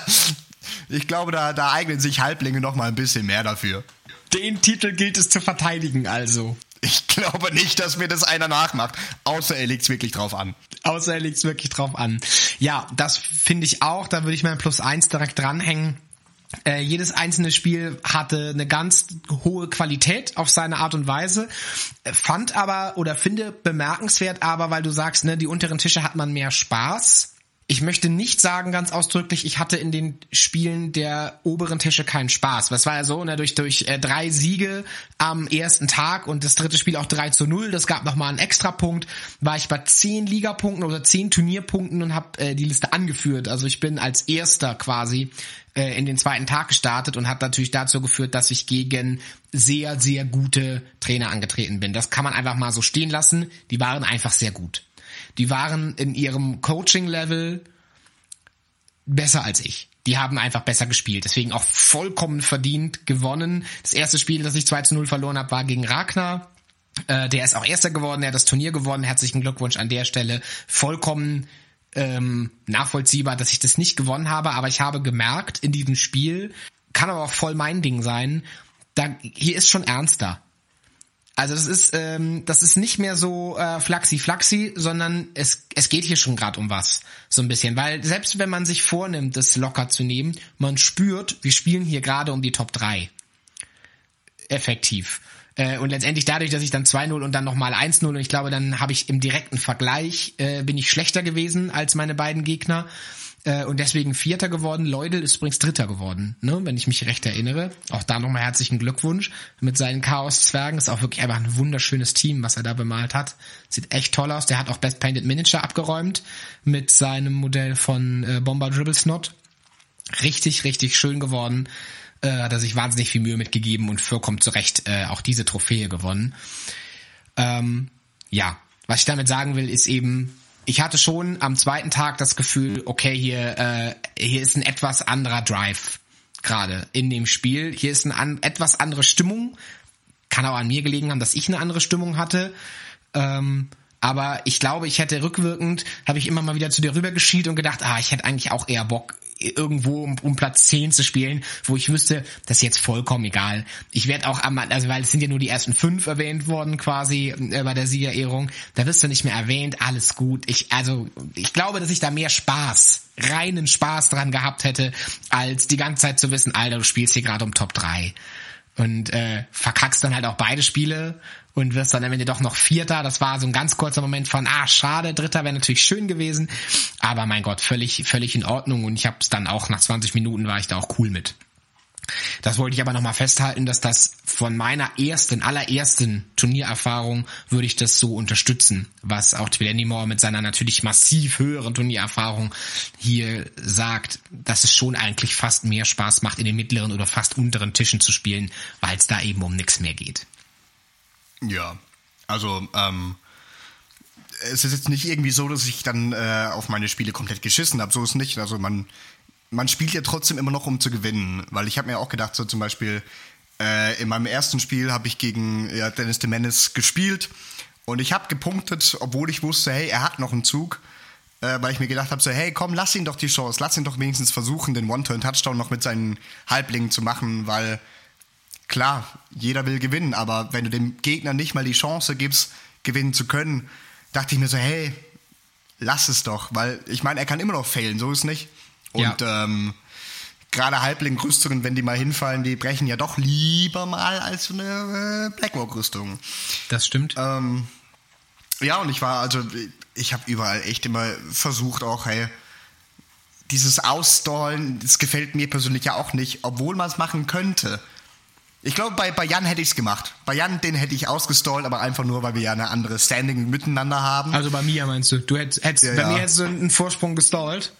ich glaube, da, da eignen sich Halblinge noch mal ein bisschen mehr dafür. Den Titel gilt es zu verteidigen, also. Ich glaube nicht, dass mir das einer nachmacht, außer er legt's wirklich drauf an. Außer er legt's wirklich drauf an. Ja, das finde ich auch. Da würde ich mein Plus eins direkt dranhängen. Äh, jedes einzelne Spiel hatte eine ganz hohe Qualität auf seine Art und Weise, fand aber oder finde bemerkenswert aber, weil du sagst, ne, die unteren Tische hat man mehr Spaß ich möchte nicht sagen ganz ausdrücklich, ich hatte in den Spielen der oberen Tische keinen Spaß. Was war ja so, ne, durch, durch äh, drei Siege am ersten Tag und das dritte Spiel auch 3 zu 0, das gab nochmal einen Extrapunkt, war ich bei zehn Ligapunkten oder zehn Turnierpunkten und habe äh, die Liste angeführt. Also ich bin als erster quasi äh, in den zweiten Tag gestartet und hat natürlich dazu geführt, dass ich gegen sehr, sehr gute Trainer angetreten bin. Das kann man einfach mal so stehen lassen. Die waren einfach sehr gut die waren in ihrem Coaching-Level besser als ich. Die haben einfach besser gespielt. Deswegen auch vollkommen verdient gewonnen. Das erste Spiel, das ich 2 zu 0 verloren habe, war gegen Ragnar. Äh, der ist auch Erster geworden, der hat das Turnier gewonnen. Herzlichen Glückwunsch an der Stelle. Vollkommen ähm, nachvollziehbar, dass ich das nicht gewonnen habe, aber ich habe gemerkt in diesem Spiel, kann aber auch voll mein Ding sein, da hier ist schon ernster. Also das ist ähm, das ist nicht mehr so äh, flaxi flaxi, sondern es es geht hier schon gerade um was so ein bisschen, weil selbst wenn man sich vornimmt, das locker zu nehmen, man spürt, wir spielen hier gerade um die Top 3. Effektiv. Äh, und letztendlich dadurch, dass ich dann 2-0 und dann nochmal 1-0 und ich glaube, dann habe ich im direkten Vergleich äh, bin ich schlechter gewesen als meine beiden Gegner äh, und deswegen Vierter geworden. Leudel ist übrigens Dritter geworden, ne, wenn ich mich recht erinnere. Auch da nochmal herzlichen Glückwunsch mit seinen Chaos-Zwergen. Ist auch wirklich einfach ein wunderschönes Team, was er da bemalt hat. Sieht echt toll aus. Der hat auch Best Painted Miniature abgeräumt mit seinem Modell von äh, Bomber Dribble Snot. Richtig, richtig schön geworden. Äh, hat er sich wahnsinnig viel Mühe mitgegeben und vollkommen zu Recht äh, auch diese Trophäe gewonnen. Ähm, ja, was ich damit sagen will, ist eben, ich hatte schon am zweiten Tag das Gefühl, okay, hier, äh, hier ist ein etwas anderer Drive gerade in dem Spiel. Hier ist eine an, etwas andere Stimmung. Kann auch an mir gelegen haben, dass ich eine andere Stimmung hatte. Ähm, aber ich glaube, ich hätte rückwirkend, habe ich immer mal wieder zu dir rübergeschielt und gedacht, ah, ich hätte eigentlich auch eher Bock, irgendwo um, um Platz 10 zu spielen, wo ich wüsste, das ist jetzt vollkommen egal. Ich werde auch am, also weil es sind ja nur die ersten fünf erwähnt worden quasi äh, bei der Siegerehrung, da wirst du nicht mehr erwähnt, alles gut. Ich, also, ich glaube, dass ich da mehr Spaß, reinen Spaß dran gehabt hätte, als die ganze Zeit zu wissen, Alter, du spielst hier gerade um Top 3 und äh, verkackst dann halt auch beide Spiele und wirst dann am Ende doch noch Vierter. Das war so ein ganz kurzer Moment von, ah, schade, Dritter wäre natürlich schön gewesen, aber mein Gott, völlig, völlig in Ordnung und ich habe es dann auch nach 20 Minuten war ich da auch cool mit. Das wollte ich aber nochmal festhalten, dass das von meiner ersten, allerersten Turniererfahrung würde ich das so unterstützen, was auch Twilenimore mit seiner natürlich massiv höheren Turniererfahrung hier sagt, dass es schon eigentlich fast mehr Spaß macht, in den mittleren oder fast unteren Tischen zu spielen, weil es da eben um nichts mehr geht. Ja, also ähm, es ist jetzt nicht irgendwie so, dass ich dann äh, auf meine Spiele komplett geschissen habe. So ist nicht. Also man, man spielt ja trotzdem immer noch, um zu gewinnen. Weil ich habe mir auch gedacht, so zum Beispiel äh, in meinem ersten Spiel habe ich gegen ja, Dennis de Menace gespielt und ich habe gepunktet, obwohl ich wusste, hey, er hat noch einen Zug. Äh, weil ich mir gedacht habe, so, hey, komm, lass ihn doch die Chance, lass ihn doch wenigstens versuchen, den One-Turn-Touchdown noch mit seinen Halblingen zu machen, weil klar, jeder will gewinnen, aber wenn du dem Gegner nicht mal die Chance gibst, gewinnen zu können, dachte ich mir so, hey, lass es doch, weil ich meine, er kann immer noch failen, so ist nicht. Und ja. ähm, gerade Halbling-Rüstungen, wenn die mal hinfallen, die brechen ja doch lieber mal als so eine äh, Blackwalk-Rüstung. Das stimmt. Ähm, ja, und ich war, also, ich habe überall echt immer versucht, auch, hey, dieses Ausstallen, das gefällt mir persönlich ja auch nicht, obwohl man es machen könnte. Ich glaube, bei, bei Jan hätte ich es gemacht. Bei Jan, den hätte ich ausgestallt, aber einfach nur, weil wir ja eine andere Standing miteinander haben. Also bei mir meinst du? Du hättest, hättest ja, bei ja. mir hättest du einen Vorsprung gestallt?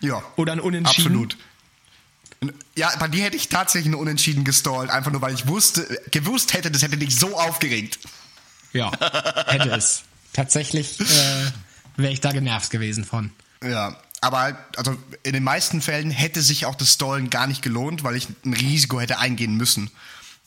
Ja. Oder ein Unentschieden? Absolut. Ja, bei dir hätte ich tatsächlich einen Unentschieden gestallt, einfach nur, weil ich wusste, gewusst hätte, das hätte dich so aufgeregt. Ja, hätte es. Tatsächlich äh, wäre ich da genervt gewesen von. Ja, aber also in den meisten Fällen hätte sich auch das Stallen gar nicht gelohnt, weil ich ein Risiko hätte eingehen müssen.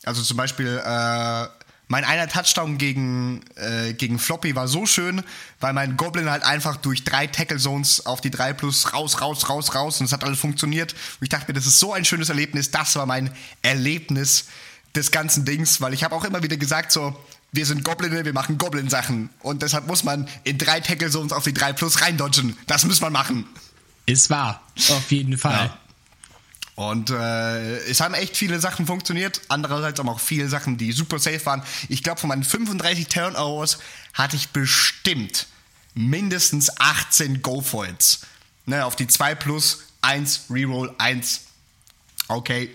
Also zum Beispiel äh, mein einer Touchdown gegen, äh, gegen Floppy war so schön, weil mein Goblin halt einfach durch drei Tackle Zones auf die 3 plus raus, raus, raus, raus und es hat alles funktioniert. Und ich dachte mir, das ist so ein schönes Erlebnis. Das war mein Erlebnis des ganzen Dings, weil ich habe auch immer wieder gesagt so, wir sind Gobline, wir machen Goblin-Sachen. Und deshalb muss man in drei Tackle Zones auf die 3 plus reindodgen. Das muss man machen. Ist wahr. Auf jeden Fall. Ja. Und äh, es haben echt viele Sachen funktioniert, andererseits aber auch viele Sachen, die super safe waren. Ich glaube, von meinen 35 Turnovers hatte ich bestimmt mindestens 18 Go-Foils. Ne, auf die 2 plus, 1, Reroll, 1. Okay.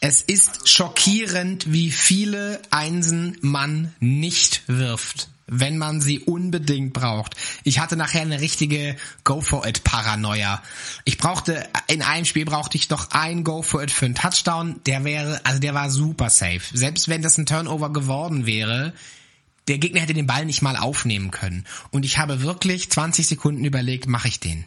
Es ist schockierend, wie viele Einsen man nicht wirft wenn man sie unbedingt braucht. Ich hatte nachher eine richtige Go for it Paranoia. Ich brauchte in einem Spiel brauchte ich doch ein Go for it für einen Touchdown, der wäre also der war super safe. Selbst wenn das ein Turnover geworden wäre, der Gegner hätte den Ball nicht mal aufnehmen können und ich habe wirklich 20 Sekunden überlegt, mache ich den?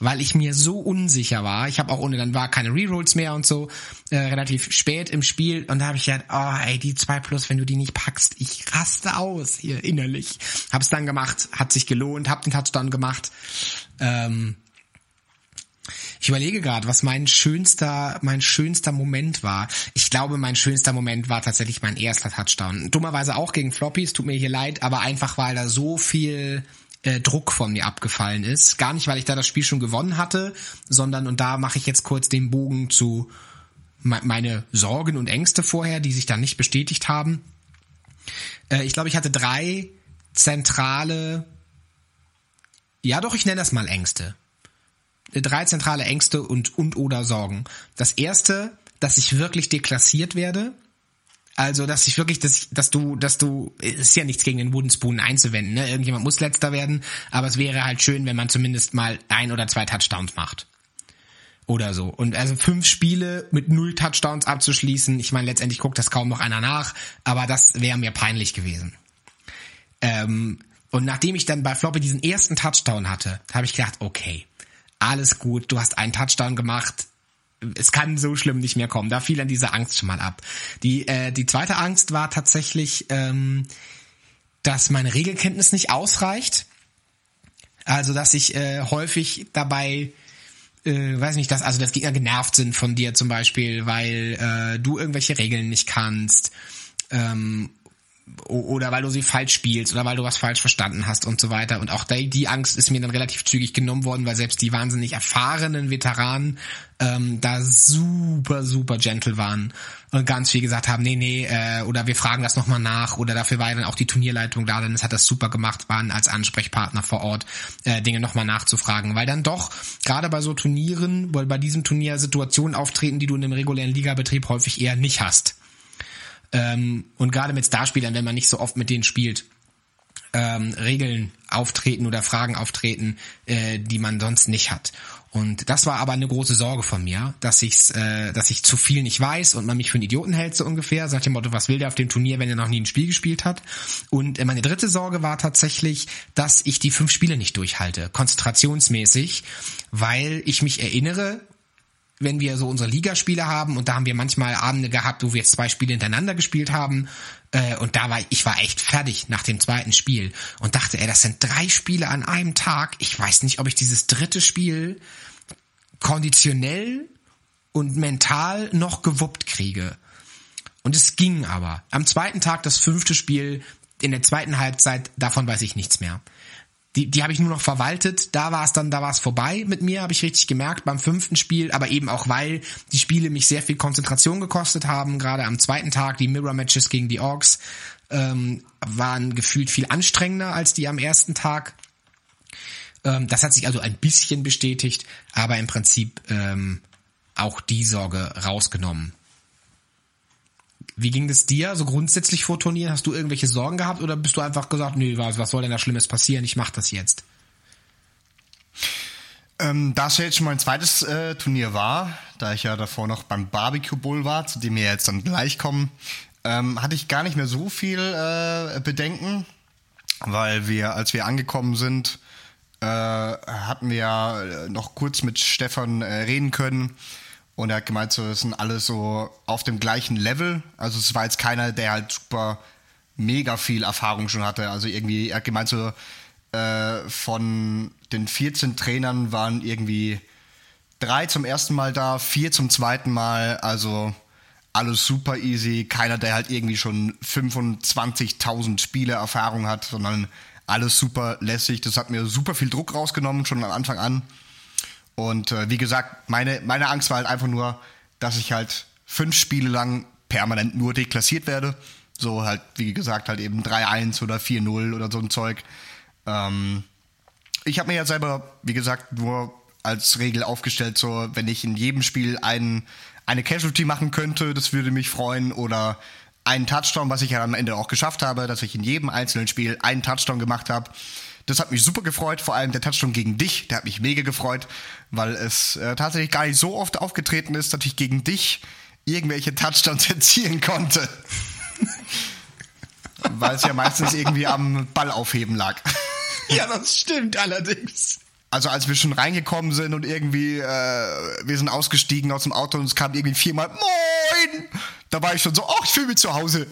Weil ich mir so unsicher war. Ich habe auch ohne, dann war keine Rerolls mehr und so, äh, relativ spät im Spiel und da habe ich gedacht, oh ey, die 2 Plus, wenn du die nicht packst, ich raste aus hier innerlich. Hab's dann gemacht, hat sich gelohnt, hab den Touchdown gemacht. Ähm, ich überlege gerade, was mein schönster, mein schönster Moment war. Ich glaube, mein schönster Moment war tatsächlich mein erster Touchdown. Dummerweise auch gegen Floppies, tut mir hier leid, aber einfach weil da so viel äh, Druck von mir abgefallen ist. Gar nicht, weil ich da das Spiel schon gewonnen hatte, sondern, und da mache ich jetzt kurz den Bogen zu me meine Sorgen und Ängste vorher, die sich dann nicht bestätigt haben. Äh, ich glaube, ich hatte drei zentrale, ja doch, ich nenne das mal Ängste. Drei zentrale Ängste und, und oder Sorgen. Das erste, dass ich wirklich deklassiert werde also, dass ich wirklich, dass, ich, dass du, dass du, ist ja nichts gegen den Wooden Spoon einzuwenden, ne? Irgendjemand muss letzter werden, aber es wäre halt schön, wenn man zumindest mal ein oder zwei Touchdowns macht. Oder so. Und also fünf Spiele mit null Touchdowns abzuschließen, ich meine, letztendlich guckt das kaum noch einer nach, aber das wäre mir peinlich gewesen. Ähm, und nachdem ich dann bei Floppy diesen ersten Touchdown hatte, habe ich gedacht, okay, alles gut, du hast einen Touchdown gemacht, es kann so schlimm nicht mehr kommen. Da fiel dann diese Angst schon mal ab. Die, äh, die zweite Angst war tatsächlich, ähm, dass meine Regelkenntnis nicht ausreicht. Also, dass ich äh, häufig dabei äh, weiß nicht, dass also dass Gegner genervt sind von dir zum Beispiel, weil äh, du irgendwelche Regeln nicht kannst ähm, oder weil du sie falsch spielst oder weil du was falsch verstanden hast und so weiter. Und auch die Angst ist mir dann relativ zügig genommen worden, weil selbst die wahnsinnig erfahrenen Veteranen ähm, da super, super gentle waren und ganz viel gesagt haben, nee, nee, äh, oder wir fragen das nochmal nach oder dafür war dann auch die Turnierleitung da, denn es hat das super gemacht, waren als Ansprechpartner vor Ort, äh, Dinge nochmal nachzufragen, weil dann doch gerade bei so Turnieren, weil bei diesem Turnier Situationen auftreten, die du in einem regulären Ligabetrieb häufig eher nicht hast. Ähm, und gerade mit Starspielern, wenn man nicht so oft mit denen spielt, ähm, Regeln auftreten oder Fragen auftreten, äh, die man sonst nicht hat. Und das war aber eine große Sorge von mir, dass ich äh, dass ich zu viel nicht weiß und man mich für einen Idioten hält so ungefähr. Sagt dem Motto, was will der auf dem Turnier, wenn er noch nie ein Spiel gespielt hat? Und äh, meine dritte Sorge war tatsächlich, dass ich die fünf Spiele nicht durchhalte, konzentrationsmäßig, weil ich mich erinnere, wenn wir so unsere Ligaspiele haben und da haben wir manchmal Abende gehabt, wo wir jetzt zwei Spiele hintereinander gespielt haben äh, und da war ich war echt fertig nach dem zweiten Spiel und dachte, ey, das sind drei Spiele an einem Tag. Ich weiß nicht, ob ich dieses dritte Spiel konditionell und mental noch gewuppt kriege. Und es ging aber. Am zweiten Tag das fünfte Spiel in der zweiten Halbzeit, davon weiß ich nichts mehr die, die habe ich nur noch verwaltet. Da war es dann, da war es vorbei mit mir, habe ich richtig gemerkt beim fünften Spiel, aber eben auch weil die Spiele mich sehr viel Konzentration gekostet haben. Gerade am zweiten Tag die Mirror Matches gegen die Orks ähm, waren gefühlt viel anstrengender als die am ersten Tag. Ähm, das hat sich also ein bisschen bestätigt, aber im Prinzip ähm, auch die Sorge rausgenommen. Wie ging das dir so grundsätzlich vor Turnieren? Hast du irgendwelche Sorgen gehabt oder bist du einfach gesagt, nee, was, was soll denn da Schlimmes passieren? Ich mach das jetzt. Ähm, da es ja jetzt schon mein zweites äh, Turnier war, da ich ja davor noch beim Barbecue Bowl war, zu dem wir jetzt dann gleich kommen, ähm, hatte ich gar nicht mehr so viel äh, Bedenken, weil wir, als wir angekommen sind, äh, hatten wir ja noch kurz mit Stefan äh, reden können. Und er hat gemeint, so, das sind alle so auf dem gleichen Level. Also es war jetzt keiner, der halt super mega viel Erfahrung schon hatte. Also irgendwie, er hat gemeint, so äh, von den 14 Trainern waren irgendwie drei zum ersten Mal da, vier zum zweiten Mal. Also alles super easy. Keiner, der halt irgendwie schon 25.000 Spiele Erfahrung hat, sondern alles super lässig. Das hat mir super viel Druck rausgenommen, schon am Anfang an. Und äh, wie gesagt, meine, meine Angst war halt einfach nur, dass ich halt fünf Spiele lang permanent nur deklassiert werde. So halt, wie gesagt, halt eben 3-1 oder 4-0 oder so ein Zeug. Ähm, ich habe mir ja selber, wie gesagt, nur als Regel aufgestellt, so wenn ich in jedem Spiel ein, eine Casualty machen könnte, das würde mich freuen. Oder einen Touchdown, was ich ja am Ende auch geschafft habe, dass ich in jedem einzelnen Spiel einen Touchdown gemacht habe. Das hat mich super gefreut, vor allem der Touchdown gegen dich, der hat mich mega gefreut, weil es äh, tatsächlich gar nicht so oft aufgetreten ist, dass ich gegen dich irgendwelche Touchdowns erzielen konnte. weil es ja meistens irgendwie am Ball aufheben lag. ja, das stimmt allerdings. Also als wir schon reingekommen sind und irgendwie, äh, wir sind ausgestiegen aus dem Auto und es kam irgendwie viermal Moin! Da war ich schon so, ach, ich fühle mich zu Hause.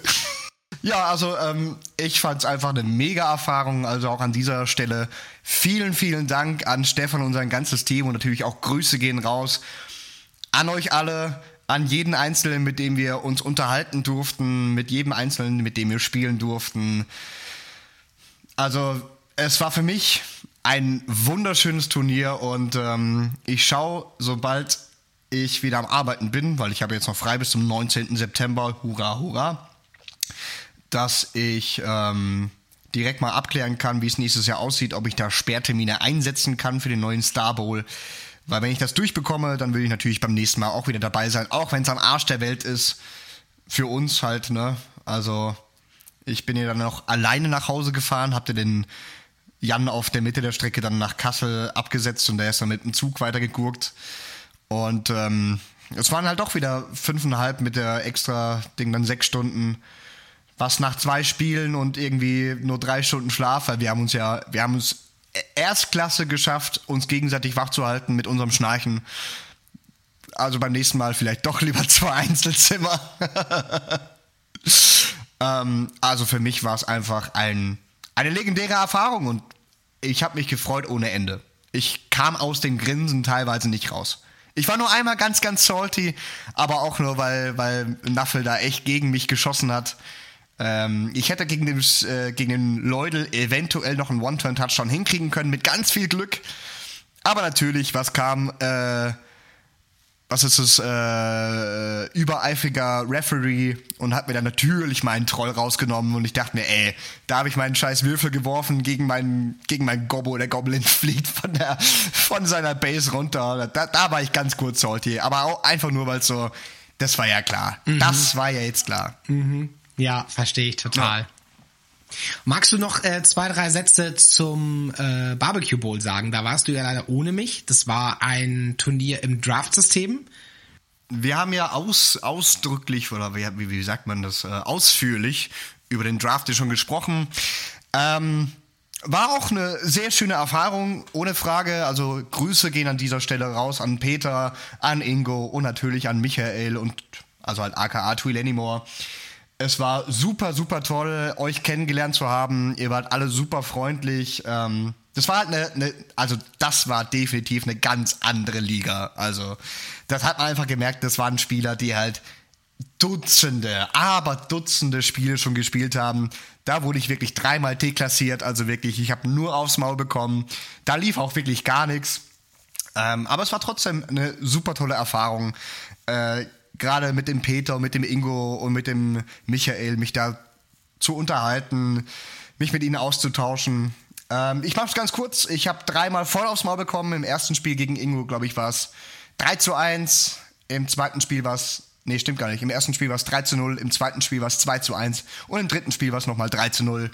Ja, also ähm, ich fand es einfach eine mega Erfahrung. Also auch an dieser Stelle vielen, vielen Dank an Stefan und sein ganzes Team und natürlich auch Grüße gehen raus an euch alle, an jeden Einzelnen, mit dem wir uns unterhalten durften, mit jedem Einzelnen, mit dem wir spielen durften. Also es war für mich ein wunderschönes Turnier und ähm, ich schaue, sobald ich wieder am Arbeiten bin, weil ich habe jetzt noch frei bis zum 19. September, hurra, hurra, dass ich ähm, direkt mal abklären kann, wie es nächstes Jahr aussieht, ob ich da Sperrtermine einsetzen kann für den neuen Star Bowl. Weil wenn ich das durchbekomme, dann will ich natürlich beim nächsten Mal auch wieder dabei sein, auch wenn es am Arsch der Welt ist. Für uns halt, ne? Also, ich bin ja dann noch alleine nach Hause gefahren, ihr den Jan auf der Mitte der Strecke dann nach Kassel abgesetzt und der ist dann mit dem Zug weitergegurkt. Und ähm, es waren halt doch wieder fünfeinhalb mit der extra Ding, dann sechs Stunden was nach zwei Spielen und irgendwie nur drei Stunden Schlaf, weil wir haben uns ja, wir haben uns Erstklasse geschafft, uns gegenseitig wach zu halten mit unserem Schnarchen. Also beim nächsten Mal vielleicht doch lieber zwei Einzelzimmer. ähm, also für mich war es einfach ein, eine legendäre Erfahrung und ich habe mich gefreut ohne Ende. Ich kam aus dem Grinsen teilweise nicht raus. Ich war nur einmal ganz, ganz salty, aber auch nur, weil, weil Naffel da echt gegen mich geschossen hat. Ähm, ich hätte gegen den, äh, gegen den Leudel eventuell noch einen One-Turn-Touchdown hinkriegen können mit ganz viel Glück. Aber natürlich, was kam, äh, was ist es, äh, übereifriger Referee und hat mir dann natürlich meinen Troll rausgenommen und ich dachte mir, ey, da habe ich meinen scheiß Würfel geworfen gegen meinen, gegen meinen Gobbo, der Goblin fliegt von der, von seiner Base runter. Da, da war ich ganz kurz salty, aber auch einfach nur, weil so, das war ja klar. Mhm. Das war ja jetzt klar. Mhm. Ja, verstehe ich total. Ja. Magst du noch äh, zwei, drei Sätze zum äh, Barbecue Bowl sagen? Da warst du ja leider ohne mich. Das war ein Turnier im Draft-System. Wir haben ja aus, ausdrücklich, oder wie, wie sagt man das, äh, ausführlich über den Draft schon gesprochen. Ähm, war auch eine sehr schöne Erfahrung, ohne Frage. Also Grüße gehen an dieser Stelle raus an Peter, an Ingo und natürlich an Michael und also halt aka Twill Anymore. Es war super, super toll, euch kennengelernt zu haben. Ihr wart alle super freundlich. Ähm, das war halt eine, eine, also das war definitiv eine ganz andere Liga. Also das hat man einfach gemerkt, das waren Spieler, die halt Dutzende, aber Dutzende Spiele schon gespielt haben. Da wurde ich wirklich dreimal deklassiert, also wirklich, ich habe nur aufs Maul bekommen. Da lief auch wirklich gar nichts. Ähm, aber es war trotzdem eine super tolle Erfahrung. Äh, gerade mit dem Peter, mit dem Ingo und mit dem Michael, mich da zu unterhalten, mich mit ihnen auszutauschen. Ähm, ich mach's ganz kurz. Ich habe dreimal voll aufs Maul bekommen. Im ersten Spiel gegen Ingo, glaube ich, war es 3 zu 1. Im zweiten Spiel war es, nee, stimmt gar nicht. Im ersten Spiel war es 3 zu 0. Im zweiten Spiel war es 2 zu 1. Und im dritten Spiel war es nochmal 3 zu 0.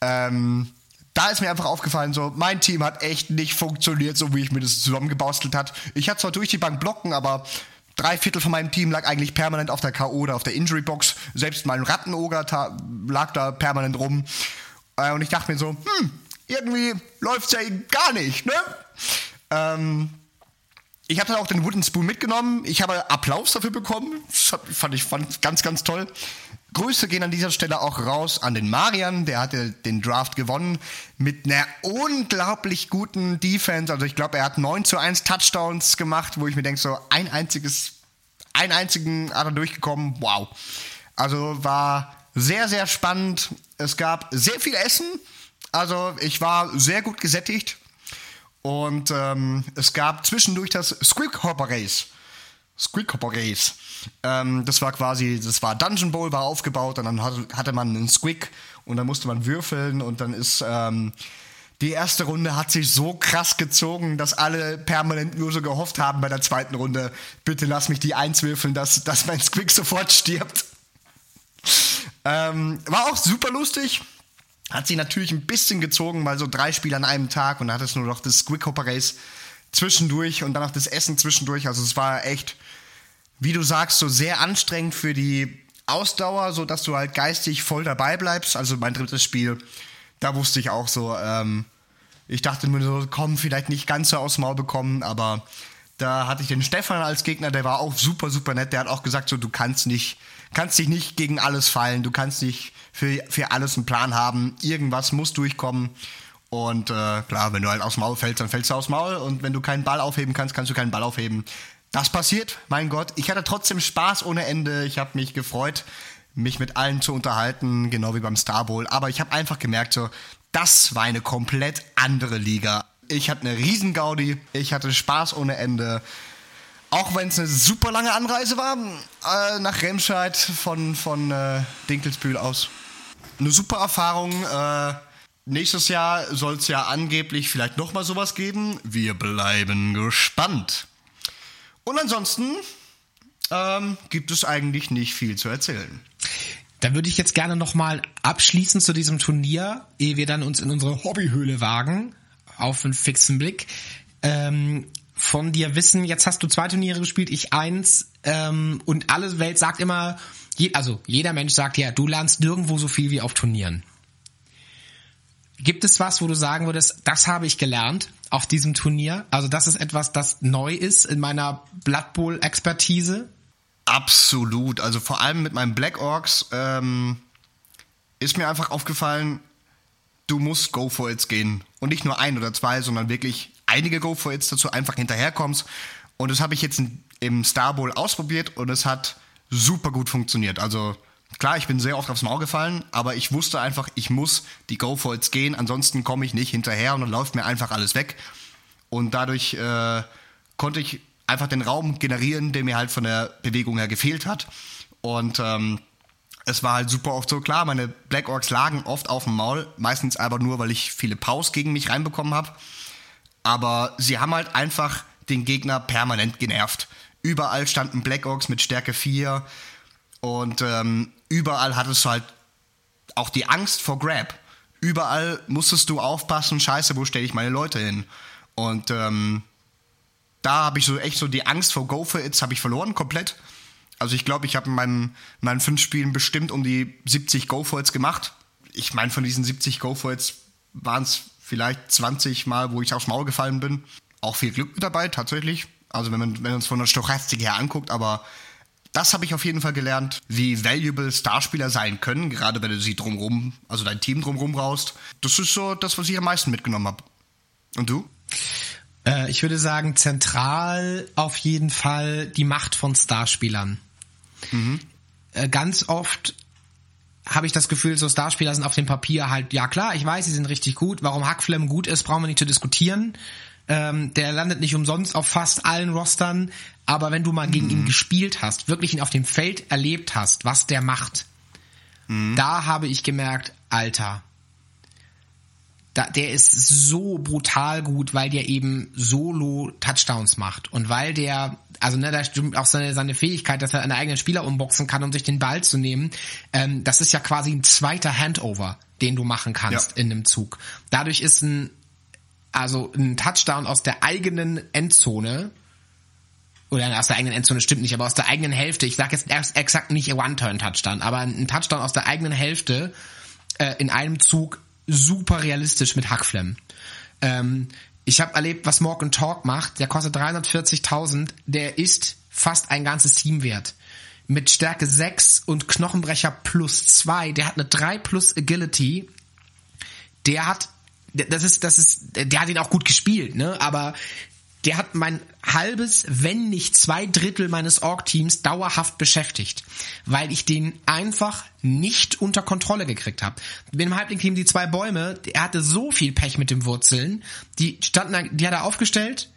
Ähm, da ist mir einfach aufgefallen, so, mein Team hat echt nicht funktioniert, so wie ich mir das zusammengebastelt hat. Ich hatte zwar durch die Bank blocken, aber Drei Viertel von meinem Team lag eigentlich permanent auf der K.O. oder auf der Injury Box. Selbst mein Rattenoger lag da permanent rum. Äh, und ich dachte mir so, hm, irgendwie läuft's ja gar nicht, ne? Ähm, ich habe dann auch den Wooden Spoon mitgenommen. Ich habe Applaus dafür bekommen. Das fand ich fand ganz, ganz toll. Grüße gehen an dieser Stelle auch raus an den Marian, der hatte den Draft gewonnen mit einer unglaublich guten Defense. Also ich glaube, er hat 9 zu 1 Touchdowns gemacht, wo ich mir denke, so ein einziges, einen einzigen hat er durchgekommen. Wow. Also war sehr, sehr spannend. Es gab sehr viel Essen. Also ich war sehr gut gesättigt. Und ähm, es gab zwischendurch das Squeak Hopper Race. Squeak Hopper Race. Ähm, das war quasi, das war Dungeon Bowl, war aufgebaut und dann hatte man einen Squeak und dann musste man würfeln und dann ist ähm, die erste Runde hat sich so krass gezogen, dass alle permanent nur so gehofft haben bei der zweiten Runde, bitte lass mich die Eins würfeln, dass, dass mein Squeak sofort stirbt. Ähm, war auch super lustig. Hat sich natürlich ein bisschen gezogen, weil so drei Spiele an einem Tag und dann hat es nur noch das Squeak Hopper Race zwischendurch und dann noch das Essen zwischendurch. Also es war echt wie du sagst, so sehr anstrengend für die Ausdauer, so dass du halt geistig voll dabei bleibst. Also mein drittes Spiel, da wusste ich auch so, ähm, ich dachte mir so, komm, vielleicht nicht ganz so aus Maul bekommen, aber da hatte ich den Stefan als Gegner, der war auch super, super nett. Der hat auch gesagt, so, du kannst nicht, kannst dich nicht gegen alles fallen, du kannst nicht für, für alles einen Plan haben. Irgendwas muss durchkommen. Und äh, klar, wenn du halt aufs Maul fällst, dann fällst du aufs Maul. Und wenn du keinen Ball aufheben kannst, kannst du keinen Ball aufheben. Das passiert, mein Gott. Ich hatte trotzdem Spaß ohne Ende. Ich habe mich gefreut, mich mit allen zu unterhalten, genau wie beim Star Bowl. Aber ich habe einfach gemerkt, so, das war eine komplett andere Liga. Ich hatte eine Riesengaudi, ich hatte Spaß ohne Ende. Auch wenn es eine super lange Anreise war, äh, nach Remscheid von, von äh, Dinkelsbühl aus. Eine super Erfahrung. Äh, nächstes Jahr soll es ja angeblich vielleicht nochmal sowas geben. Wir bleiben gespannt. Und ansonsten ähm, gibt es eigentlich nicht viel zu erzählen. Da würde ich jetzt gerne nochmal abschließen zu diesem Turnier, ehe wir dann uns in unsere Hobbyhöhle wagen, auf einen fixen Blick. Ähm, von dir wissen, jetzt hast du zwei Turniere gespielt, ich eins, ähm, und alle Welt sagt immer, je, also jeder Mensch sagt ja, du lernst nirgendwo so viel wie auf Turnieren. Gibt es was, wo du sagen würdest, das habe ich gelernt auf diesem Turnier? Also das ist etwas, das neu ist in meiner Blood Bowl Expertise? Absolut. Also vor allem mit meinen Black Orks ähm, ist mir einfach aufgefallen, du musst Go for It's gehen. Und nicht nur ein oder zwei, sondern wirklich einige Go for It's dazu einfach hinterherkommst. Und das habe ich jetzt im Star Bowl ausprobiert und es hat super gut funktioniert. Also Klar, ich bin sehr oft aufs Maul gefallen, aber ich wusste einfach, ich muss die Go for It's gehen, ansonsten komme ich nicht hinterher und dann läuft mir einfach alles weg. Und dadurch äh, konnte ich einfach den Raum generieren, der mir halt von der Bewegung her gefehlt hat. Und ähm, es war halt super oft so klar, meine Black Orks lagen oft auf dem Maul, meistens aber nur, weil ich viele Paus gegen mich reinbekommen habe. Aber sie haben halt einfach den Gegner permanent genervt. Überall standen Black Orks mit Stärke 4 und ähm, überall hattest du halt auch die Angst vor Grab. Überall musstest du aufpassen, scheiße, wo stelle ich meine Leute hin? Und ähm, da habe ich so echt so die Angst vor Go for It's habe ich verloren komplett. Also ich glaube, ich habe in meinen, meinen fünf Spielen bestimmt um die 70 Go for It's gemacht. Ich meine, von diesen 70 Go for It's waren es vielleicht 20 Mal, wo ich aufs Maul gefallen bin. Auch viel Glück mit dabei, tatsächlich. Also wenn man, wenn man es von der Stochastik her anguckt, aber das habe ich auf jeden Fall gelernt, wie valuable Starspieler sein können, gerade wenn du sie drumrum, also dein Team drumrum brauchst. Das ist so das, was ich am meisten mitgenommen habe. Und du? Äh, ich würde sagen, zentral auf jeden Fall die Macht von Starspielern. Mhm. Äh, ganz oft habe ich das Gefühl, so Starspieler sind auf dem Papier halt, ja klar, ich weiß, sie sind richtig gut. Warum Hackflem gut ist, brauchen wir nicht zu diskutieren. Ähm, der landet nicht umsonst auf fast allen Rostern. Aber wenn du mal gegen ihn mhm. gespielt hast, wirklich ihn auf dem Feld erlebt hast, was der macht, mhm. da habe ich gemerkt, Alter, da, der ist so brutal gut, weil der eben solo Touchdowns macht und weil der, also ne, da stimmt auch seine, seine Fähigkeit, dass er einen eigenen Spieler umboxen kann, um sich den Ball zu nehmen. Ähm, das ist ja quasi ein zweiter Handover, den du machen kannst ja. in einem Zug. Dadurch ist ein also ein Touchdown aus der eigenen Endzone oder aus der eigenen Endzone stimmt nicht, aber aus der eigenen Hälfte. Ich sage jetzt erst exakt nicht One-Turn-Touchdown, aber ein Touchdown aus der eigenen Hälfte äh, in einem Zug super realistisch mit Hackflem. Ähm, ich habe erlebt, was Morgan Talk macht. Der kostet 340.000. Der ist fast ein ganzes Team wert. Mit Stärke 6 und Knochenbrecher plus 2. Der hat eine 3 plus Agility. Der hat, das ist, das ist, der hat ihn auch gut gespielt, ne? Aber der hat mein halbes, wenn nicht zwei Drittel meines Org-Teams dauerhaft beschäftigt, weil ich den einfach nicht unter Kontrolle gekriegt habe. Mit dem Halbling-Team die zwei Bäume, er hatte so viel Pech mit den Wurzeln, die standen, die hat er aufgestellt,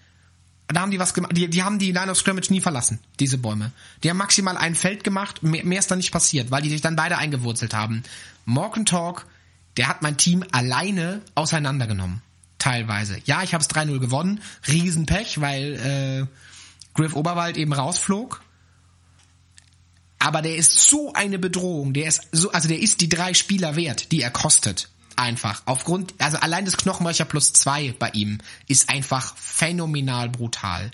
da haben die was gemacht, die, die haben die Line of Scrimmage nie verlassen, diese Bäume. Die haben maximal ein Feld gemacht, mehr, mehr ist da nicht passiert, weil die sich dann beide eingewurzelt haben. Morgan Talk, der hat mein Team alleine auseinandergenommen teilweise. Ja, ich habe es 3-0 gewonnen, Riesenpech, weil äh, Griff Oberwald eben rausflog. Aber der ist so eine Bedrohung, der ist so, also der ist die drei Spieler wert, die er kostet. Einfach. Aufgrund, also allein das Knochenbrecher plus zwei bei ihm ist einfach phänomenal brutal.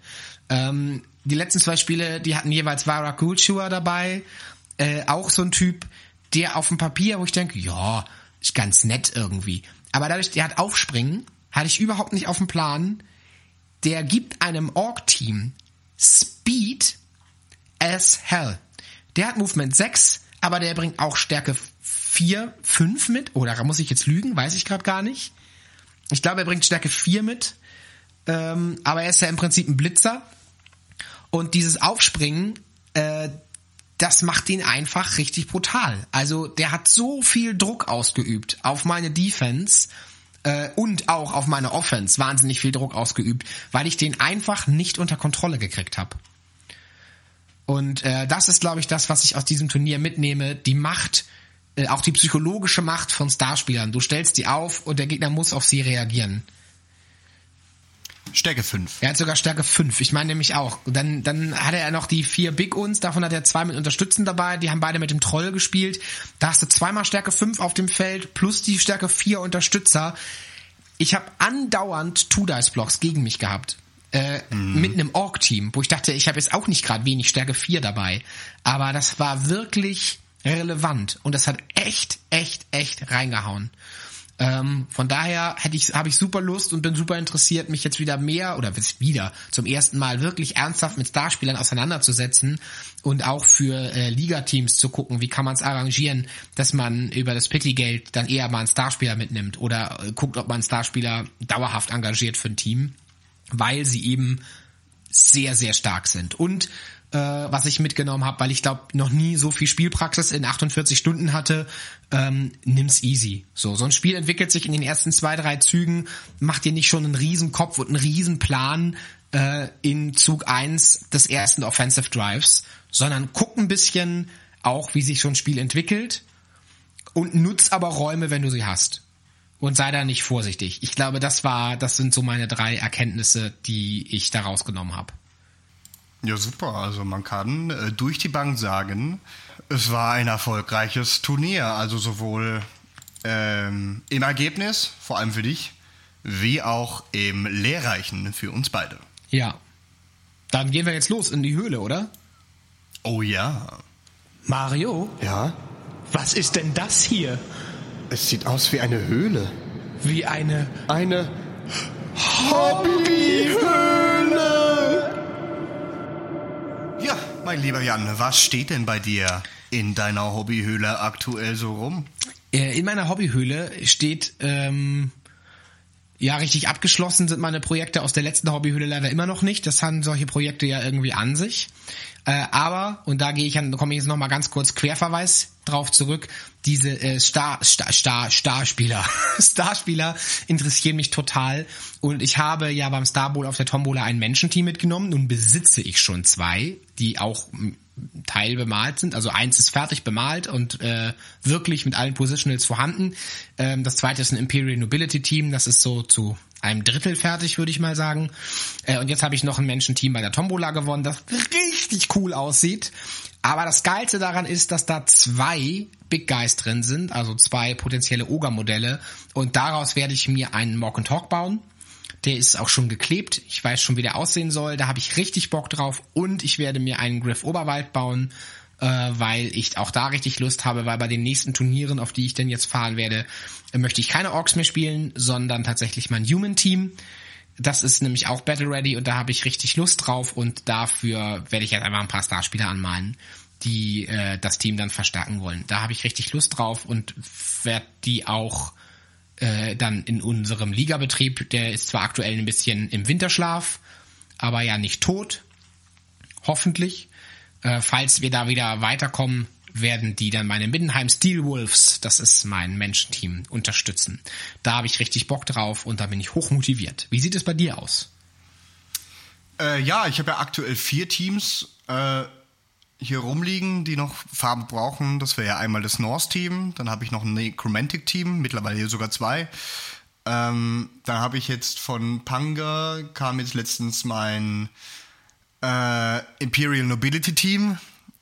Ähm, die letzten zwei Spiele, die hatten jeweils Vara Kulchua dabei, äh, auch so ein Typ, der auf dem Papier, wo ich denke, ja, ist ganz nett irgendwie. Aber dadurch, der hat Aufspringen, hatte ich überhaupt nicht auf dem Plan. Der gibt einem Org-Team Speed as hell. Der hat Movement 6, aber der bringt auch Stärke 4, 5 mit. Oder muss ich jetzt lügen? Weiß ich gerade gar nicht. Ich glaube, er bringt Stärke 4 mit. Ähm, aber er ist ja im Prinzip ein Blitzer. Und dieses Aufspringen, äh, das macht ihn einfach richtig brutal. Also der hat so viel Druck ausgeübt auf meine Defense äh, und auch auf meine Offense wahnsinnig viel Druck ausgeübt, weil ich den einfach nicht unter Kontrolle gekriegt habe. Und äh, das ist, glaube ich, das, was ich aus diesem Turnier mitnehme. Die Macht, äh, auch die psychologische Macht von Starspielern. Du stellst die auf und der Gegner muss auf sie reagieren. Stärke 5. Er hat sogar Stärke 5. Ich meine nämlich auch. Dann, dann hatte er noch die vier Big Uns, davon hat er zwei mit Unterstützen dabei, die haben beide mit dem Troll gespielt. Da hast du zweimal Stärke 5 auf dem Feld, plus die Stärke 4 Unterstützer. Ich habe andauernd Two-Dice-Blocks gegen mich gehabt. Äh, mhm. Mit einem Org-Team, wo ich dachte, ich habe jetzt auch nicht gerade wenig Stärke 4 dabei. Aber das war wirklich relevant und das hat echt, echt, echt reingehauen. Ähm, von daher hätte ich, habe ich super Lust und bin super interessiert, mich jetzt wieder mehr oder wieder zum ersten Mal wirklich ernsthaft mit Starspielern auseinanderzusetzen und auch für äh, Ligateams zu gucken, wie kann man es arrangieren, dass man über das Pity-Geld dann eher mal einen Starspieler mitnimmt oder äh, guckt, ob man einen Starspieler dauerhaft engagiert für ein Team, weil sie eben sehr, sehr stark sind. Und äh, was ich mitgenommen habe, weil ich glaube, noch nie so viel Spielpraxis in 48 Stunden hatte, ähm, nimm's easy. So, so ein Spiel entwickelt sich in den ersten zwei, drei Zügen, macht dir nicht schon einen riesen Kopf und einen riesen Plan äh, in Zug eins des ersten Offensive Drives, sondern guck ein bisschen auch, wie sich so ein Spiel entwickelt und nutz aber Räume, wenn du sie hast. Und sei da nicht vorsichtig. Ich glaube, das war, das sind so meine drei Erkenntnisse, die ich da rausgenommen habe. Ja, super. Also man kann äh, durch die Bank sagen, es war ein erfolgreiches Turnier. Also sowohl ähm, im Ergebnis, vor allem für dich, wie auch im Lehrreichen für uns beide. Ja. Dann gehen wir jetzt los in die Höhle, oder? Oh ja. Mario? Ja? Was ist denn das hier? Es sieht aus wie eine Höhle. Wie eine. Eine Hobbyhöhle! Mein lieber Jan, was steht denn bei dir in deiner Hobbyhöhle aktuell so rum? Äh, In meiner Hobbyhöhle steht, ähm, ja, richtig abgeschlossen sind meine Projekte aus der letzten Hobbyhöhle leider immer noch nicht. Das haben solche Projekte ja irgendwie an sich. Äh, aber, und da gehe ich an, komme ich jetzt nochmal ganz kurz Querverweis drauf zurück, diese äh, Star, Star, Star, Starspieler, Starspieler interessieren mich total. Und ich habe ja beim Star Bowl auf der Tombola ein Menschenteam mitgenommen. Nun besitze ich schon zwei, die auch m, teilbemalt sind. Also eins ist fertig bemalt und äh, wirklich mit allen Positionals vorhanden. Ähm, das zweite ist ein Imperial Nobility Team. Das ist so zu einem Drittel fertig, würde ich mal sagen. Äh, und jetzt habe ich noch ein Menschenteam bei der Tombola gewonnen, das richtig cool aussieht. Aber das Geilste daran ist, dass da zwei Big Guys drin sind, also zwei potenzielle Ogre-Modelle. Und daraus werde ich mir einen Mock and Talk bauen. Der ist auch schon geklebt. Ich weiß schon, wie der aussehen soll. Da habe ich richtig Bock drauf. Und ich werde mir einen Griff Oberwald bauen. äh, weil ich auch da richtig Lust habe, weil bei den nächsten Turnieren, auf die ich denn jetzt fahren werde, äh, möchte ich keine Orks mehr spielen, sondern tatsächlich mein Human Team. Das ist nämlich auch Battle Ready und da habe ich richtig Lust drauf und dafür werde ich jetzt einfach ein paar Starspieler anmalen, die äh, das Team dann verstärken wollen. Da habe ich richtig Lust drauf und werde die auch äh, dann in unserem Ligabetrieb, der ist zwar aktuell ein bisschen im Winterschlaf, aber ja nicht tot, hoffentlich. Äh, falls wir da wieder weiterkommen, werden die dann meine Middenheim Steelwolves, das ist mein Menschenteam, unterstützen. Da habe ich richtig Bock drauf und da bin ich hochmotiviert. Wie sieht es bei dir aus? Äh, ja, ich habe ja aktuell vier Teams äh, hier rumliegen, die noch Farben brauchen. Das wäre ja einmal das Norse-Team, dann habe ich noch ein Necromantic-Team, mittlerweile hier sogar zwei. Ähm, dann habe ich jetzt von Panga, kam jetzt letztens mein äh, Imperial Nobility Team,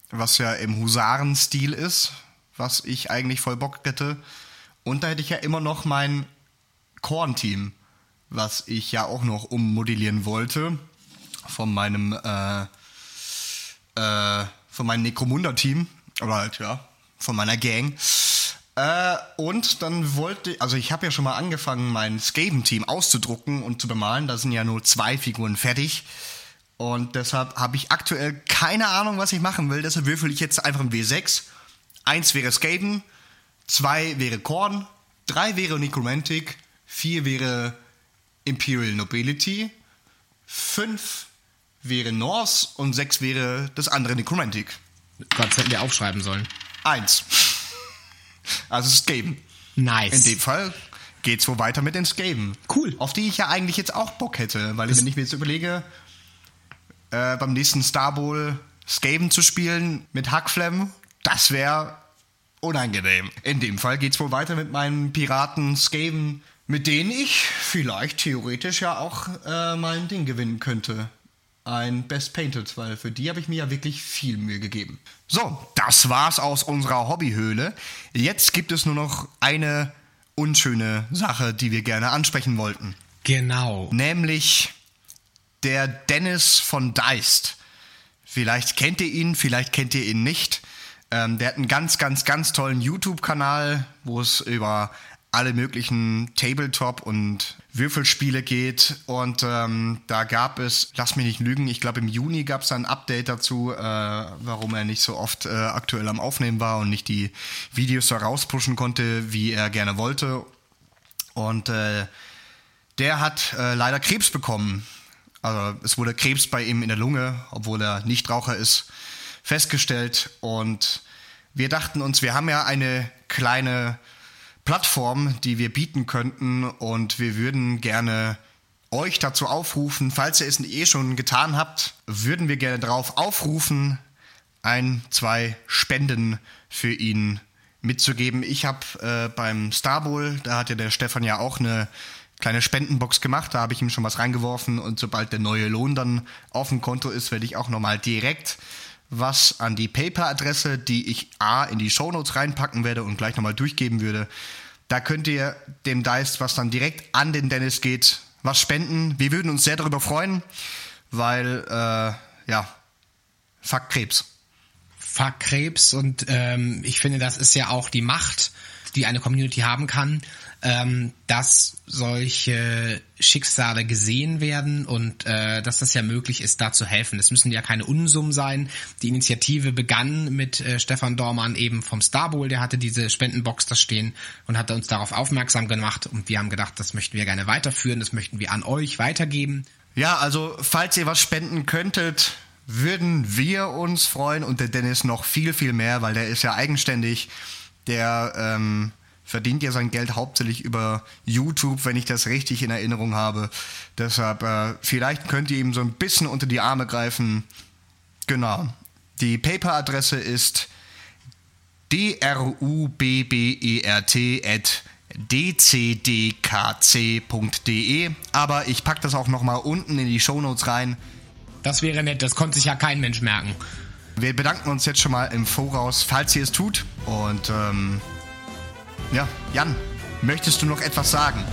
was ja im Husaren-Stil ist, was ich eigentlich voll Bock hätte. Und da hätte ich ja immer noch mein Korn-Team, was ich ja auch noch ummodellieren wollte von meinem äh, äh, von meinem Necromunda-Team oder halt ja von meiner Gang. Äh, und dann wollte, also ich habe ja schon mal angefangen, mein Skaven-Team auszudrucken und zu bemalen. Da sind ja nur zwei Figuren fertig. Und deshalb habe ich aktuell keine Ahnung, was ich machen will. Deshalb würfel ich jetzt einfach ein W6. Eins wäre Skaven, zwei wäre Korn, drei wäre Necromantic, vier wäre Imperial Nobility, fünf wäre Norse und sechs wäre das andere Necromantic. Gott, hätten wir aufschreiben sollen. Eins. Also Skaven. Nice. In dem Fall geht's wohl weiter mit den Skaven. Cool. Auf die ich ja eigentlich jetzt auch Bock hätte, weil wenn ich mir jetzt überlege, äh, beim nächsten Star Bowl Skaven zu spielen mit Hackflem, das wäre unangenehm. In dem Fall geht's wohl weiter mit meinen Piraten Skaven, mit denen ich vielleicht theoretisch ja auch äh, mal ein Ding gewinnen könnte. Ein Best Painted, weil für die habe ich mir ja wirklich viel Mühe gegeben. So, das war's aus unserer Hobbyhöhle. Jetzt gibt es nur noch eine unschöne Sache, die wir gerne ansprechen wollten. Genau. Nämlich der Dennis von Deist. Vielleicht kennt ihr ihn, vielleicht kennt ihr ihn nicht. Ähm, der hat einen ganz, ganz, ganz tollen YouTube-Kanal, wo es über alle möglichen Tabletop- und Würfelspiele geht. Und ähm, da gab es, lass mich nicht lügen, ich glaube im Juni gab es ein Update dazu, äh, warum er nicht so oft äh, aktuell am Aufnehmen war und nicht die Videos so rauspushen konnte, wie er gerne wollte. Und äh, der hat äh, leider Krebs bekommen. Also es wurde Krebs bei ihm in der Lunge, obwohl er Nichtraucher ist, festgestellt. Und wir dachten uns, wir haben ja eine kleine Plattform, die wir bieten könnten und wir würden gerne euch dazu aufrufen, falls ihr es eh schon getan habt, würden wir gerne darauf aufrufen, ein, zwei Spenden für ihn mitzugeben. Ich habe äh, beim Star Bowl, da hat ja der Stefan ja auch eine kleine Spendenbox gemacht, da habe ich ihm schon was reingeworfen und sobald der neue Lohn dann auf dem Konto ist, werde ich auch nochmal direkt was an die PayPal-Adresse, die ich A in die Shownotes reinpacken werde und gleich nochmal durchgeben würde. Da könnt ihr dem Dice, was dann direkt an den Dennis geht, was spenden. Wir würden uns sehr darüber freuen, weil, äh, ja, fuck Krebs. Fuck Krebs und ähm, ich finde, das ist ja auch die Macht, die eine Community haben kann, ähm, dass solche Schicksale gesehen werden und äh, dass das ja möglich ist, da zu helfen. Es müssen ja keine Unsummen sein. Die Initiative begann mit äh, Stefan Dormann eben vom Star der hatte diese Spendenbox da stehen und hat uns darauf aufmerksam gemacht und wir haben gedacht, das möchten wir gerne weiterführen, das möchten wir an euch weitergeben. Ja, also falls ihr was spenden könntet, würden wir uns freuen und der Dennis noch viel, viel mehr, weil der ist ja eigenständig. Der ähm, verdient ja sein Geld hauptsächlich über YouTube, wenn ich das richtig in Erinnerung habe. Deshalb, äh, vielleicht könnt ihr ihm so ein bisschen unter die Arme greifen. Genau. Die PayPal-Adresse ist drubbert at dcdkc.de. Aber ich packe das auch nochmal unten in die Shownotes rein. Das wäre nett, das konnte sich ja kein Mensch merken. Wir bedanken uns jetzt schon mal im Voraus, falls ihr es tut. Und ähm, ja, Jan, möchtest du noch etwas sagen?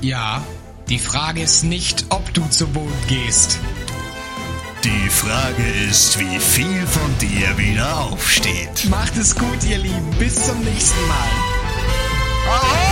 Ja, die Frage ist nicht, ob du zu Boot gehst. Die Frage ist, wie viel von dir wieder aufsteht. Macht es gut, ihr Lieben. Bis zum nächsten Mal.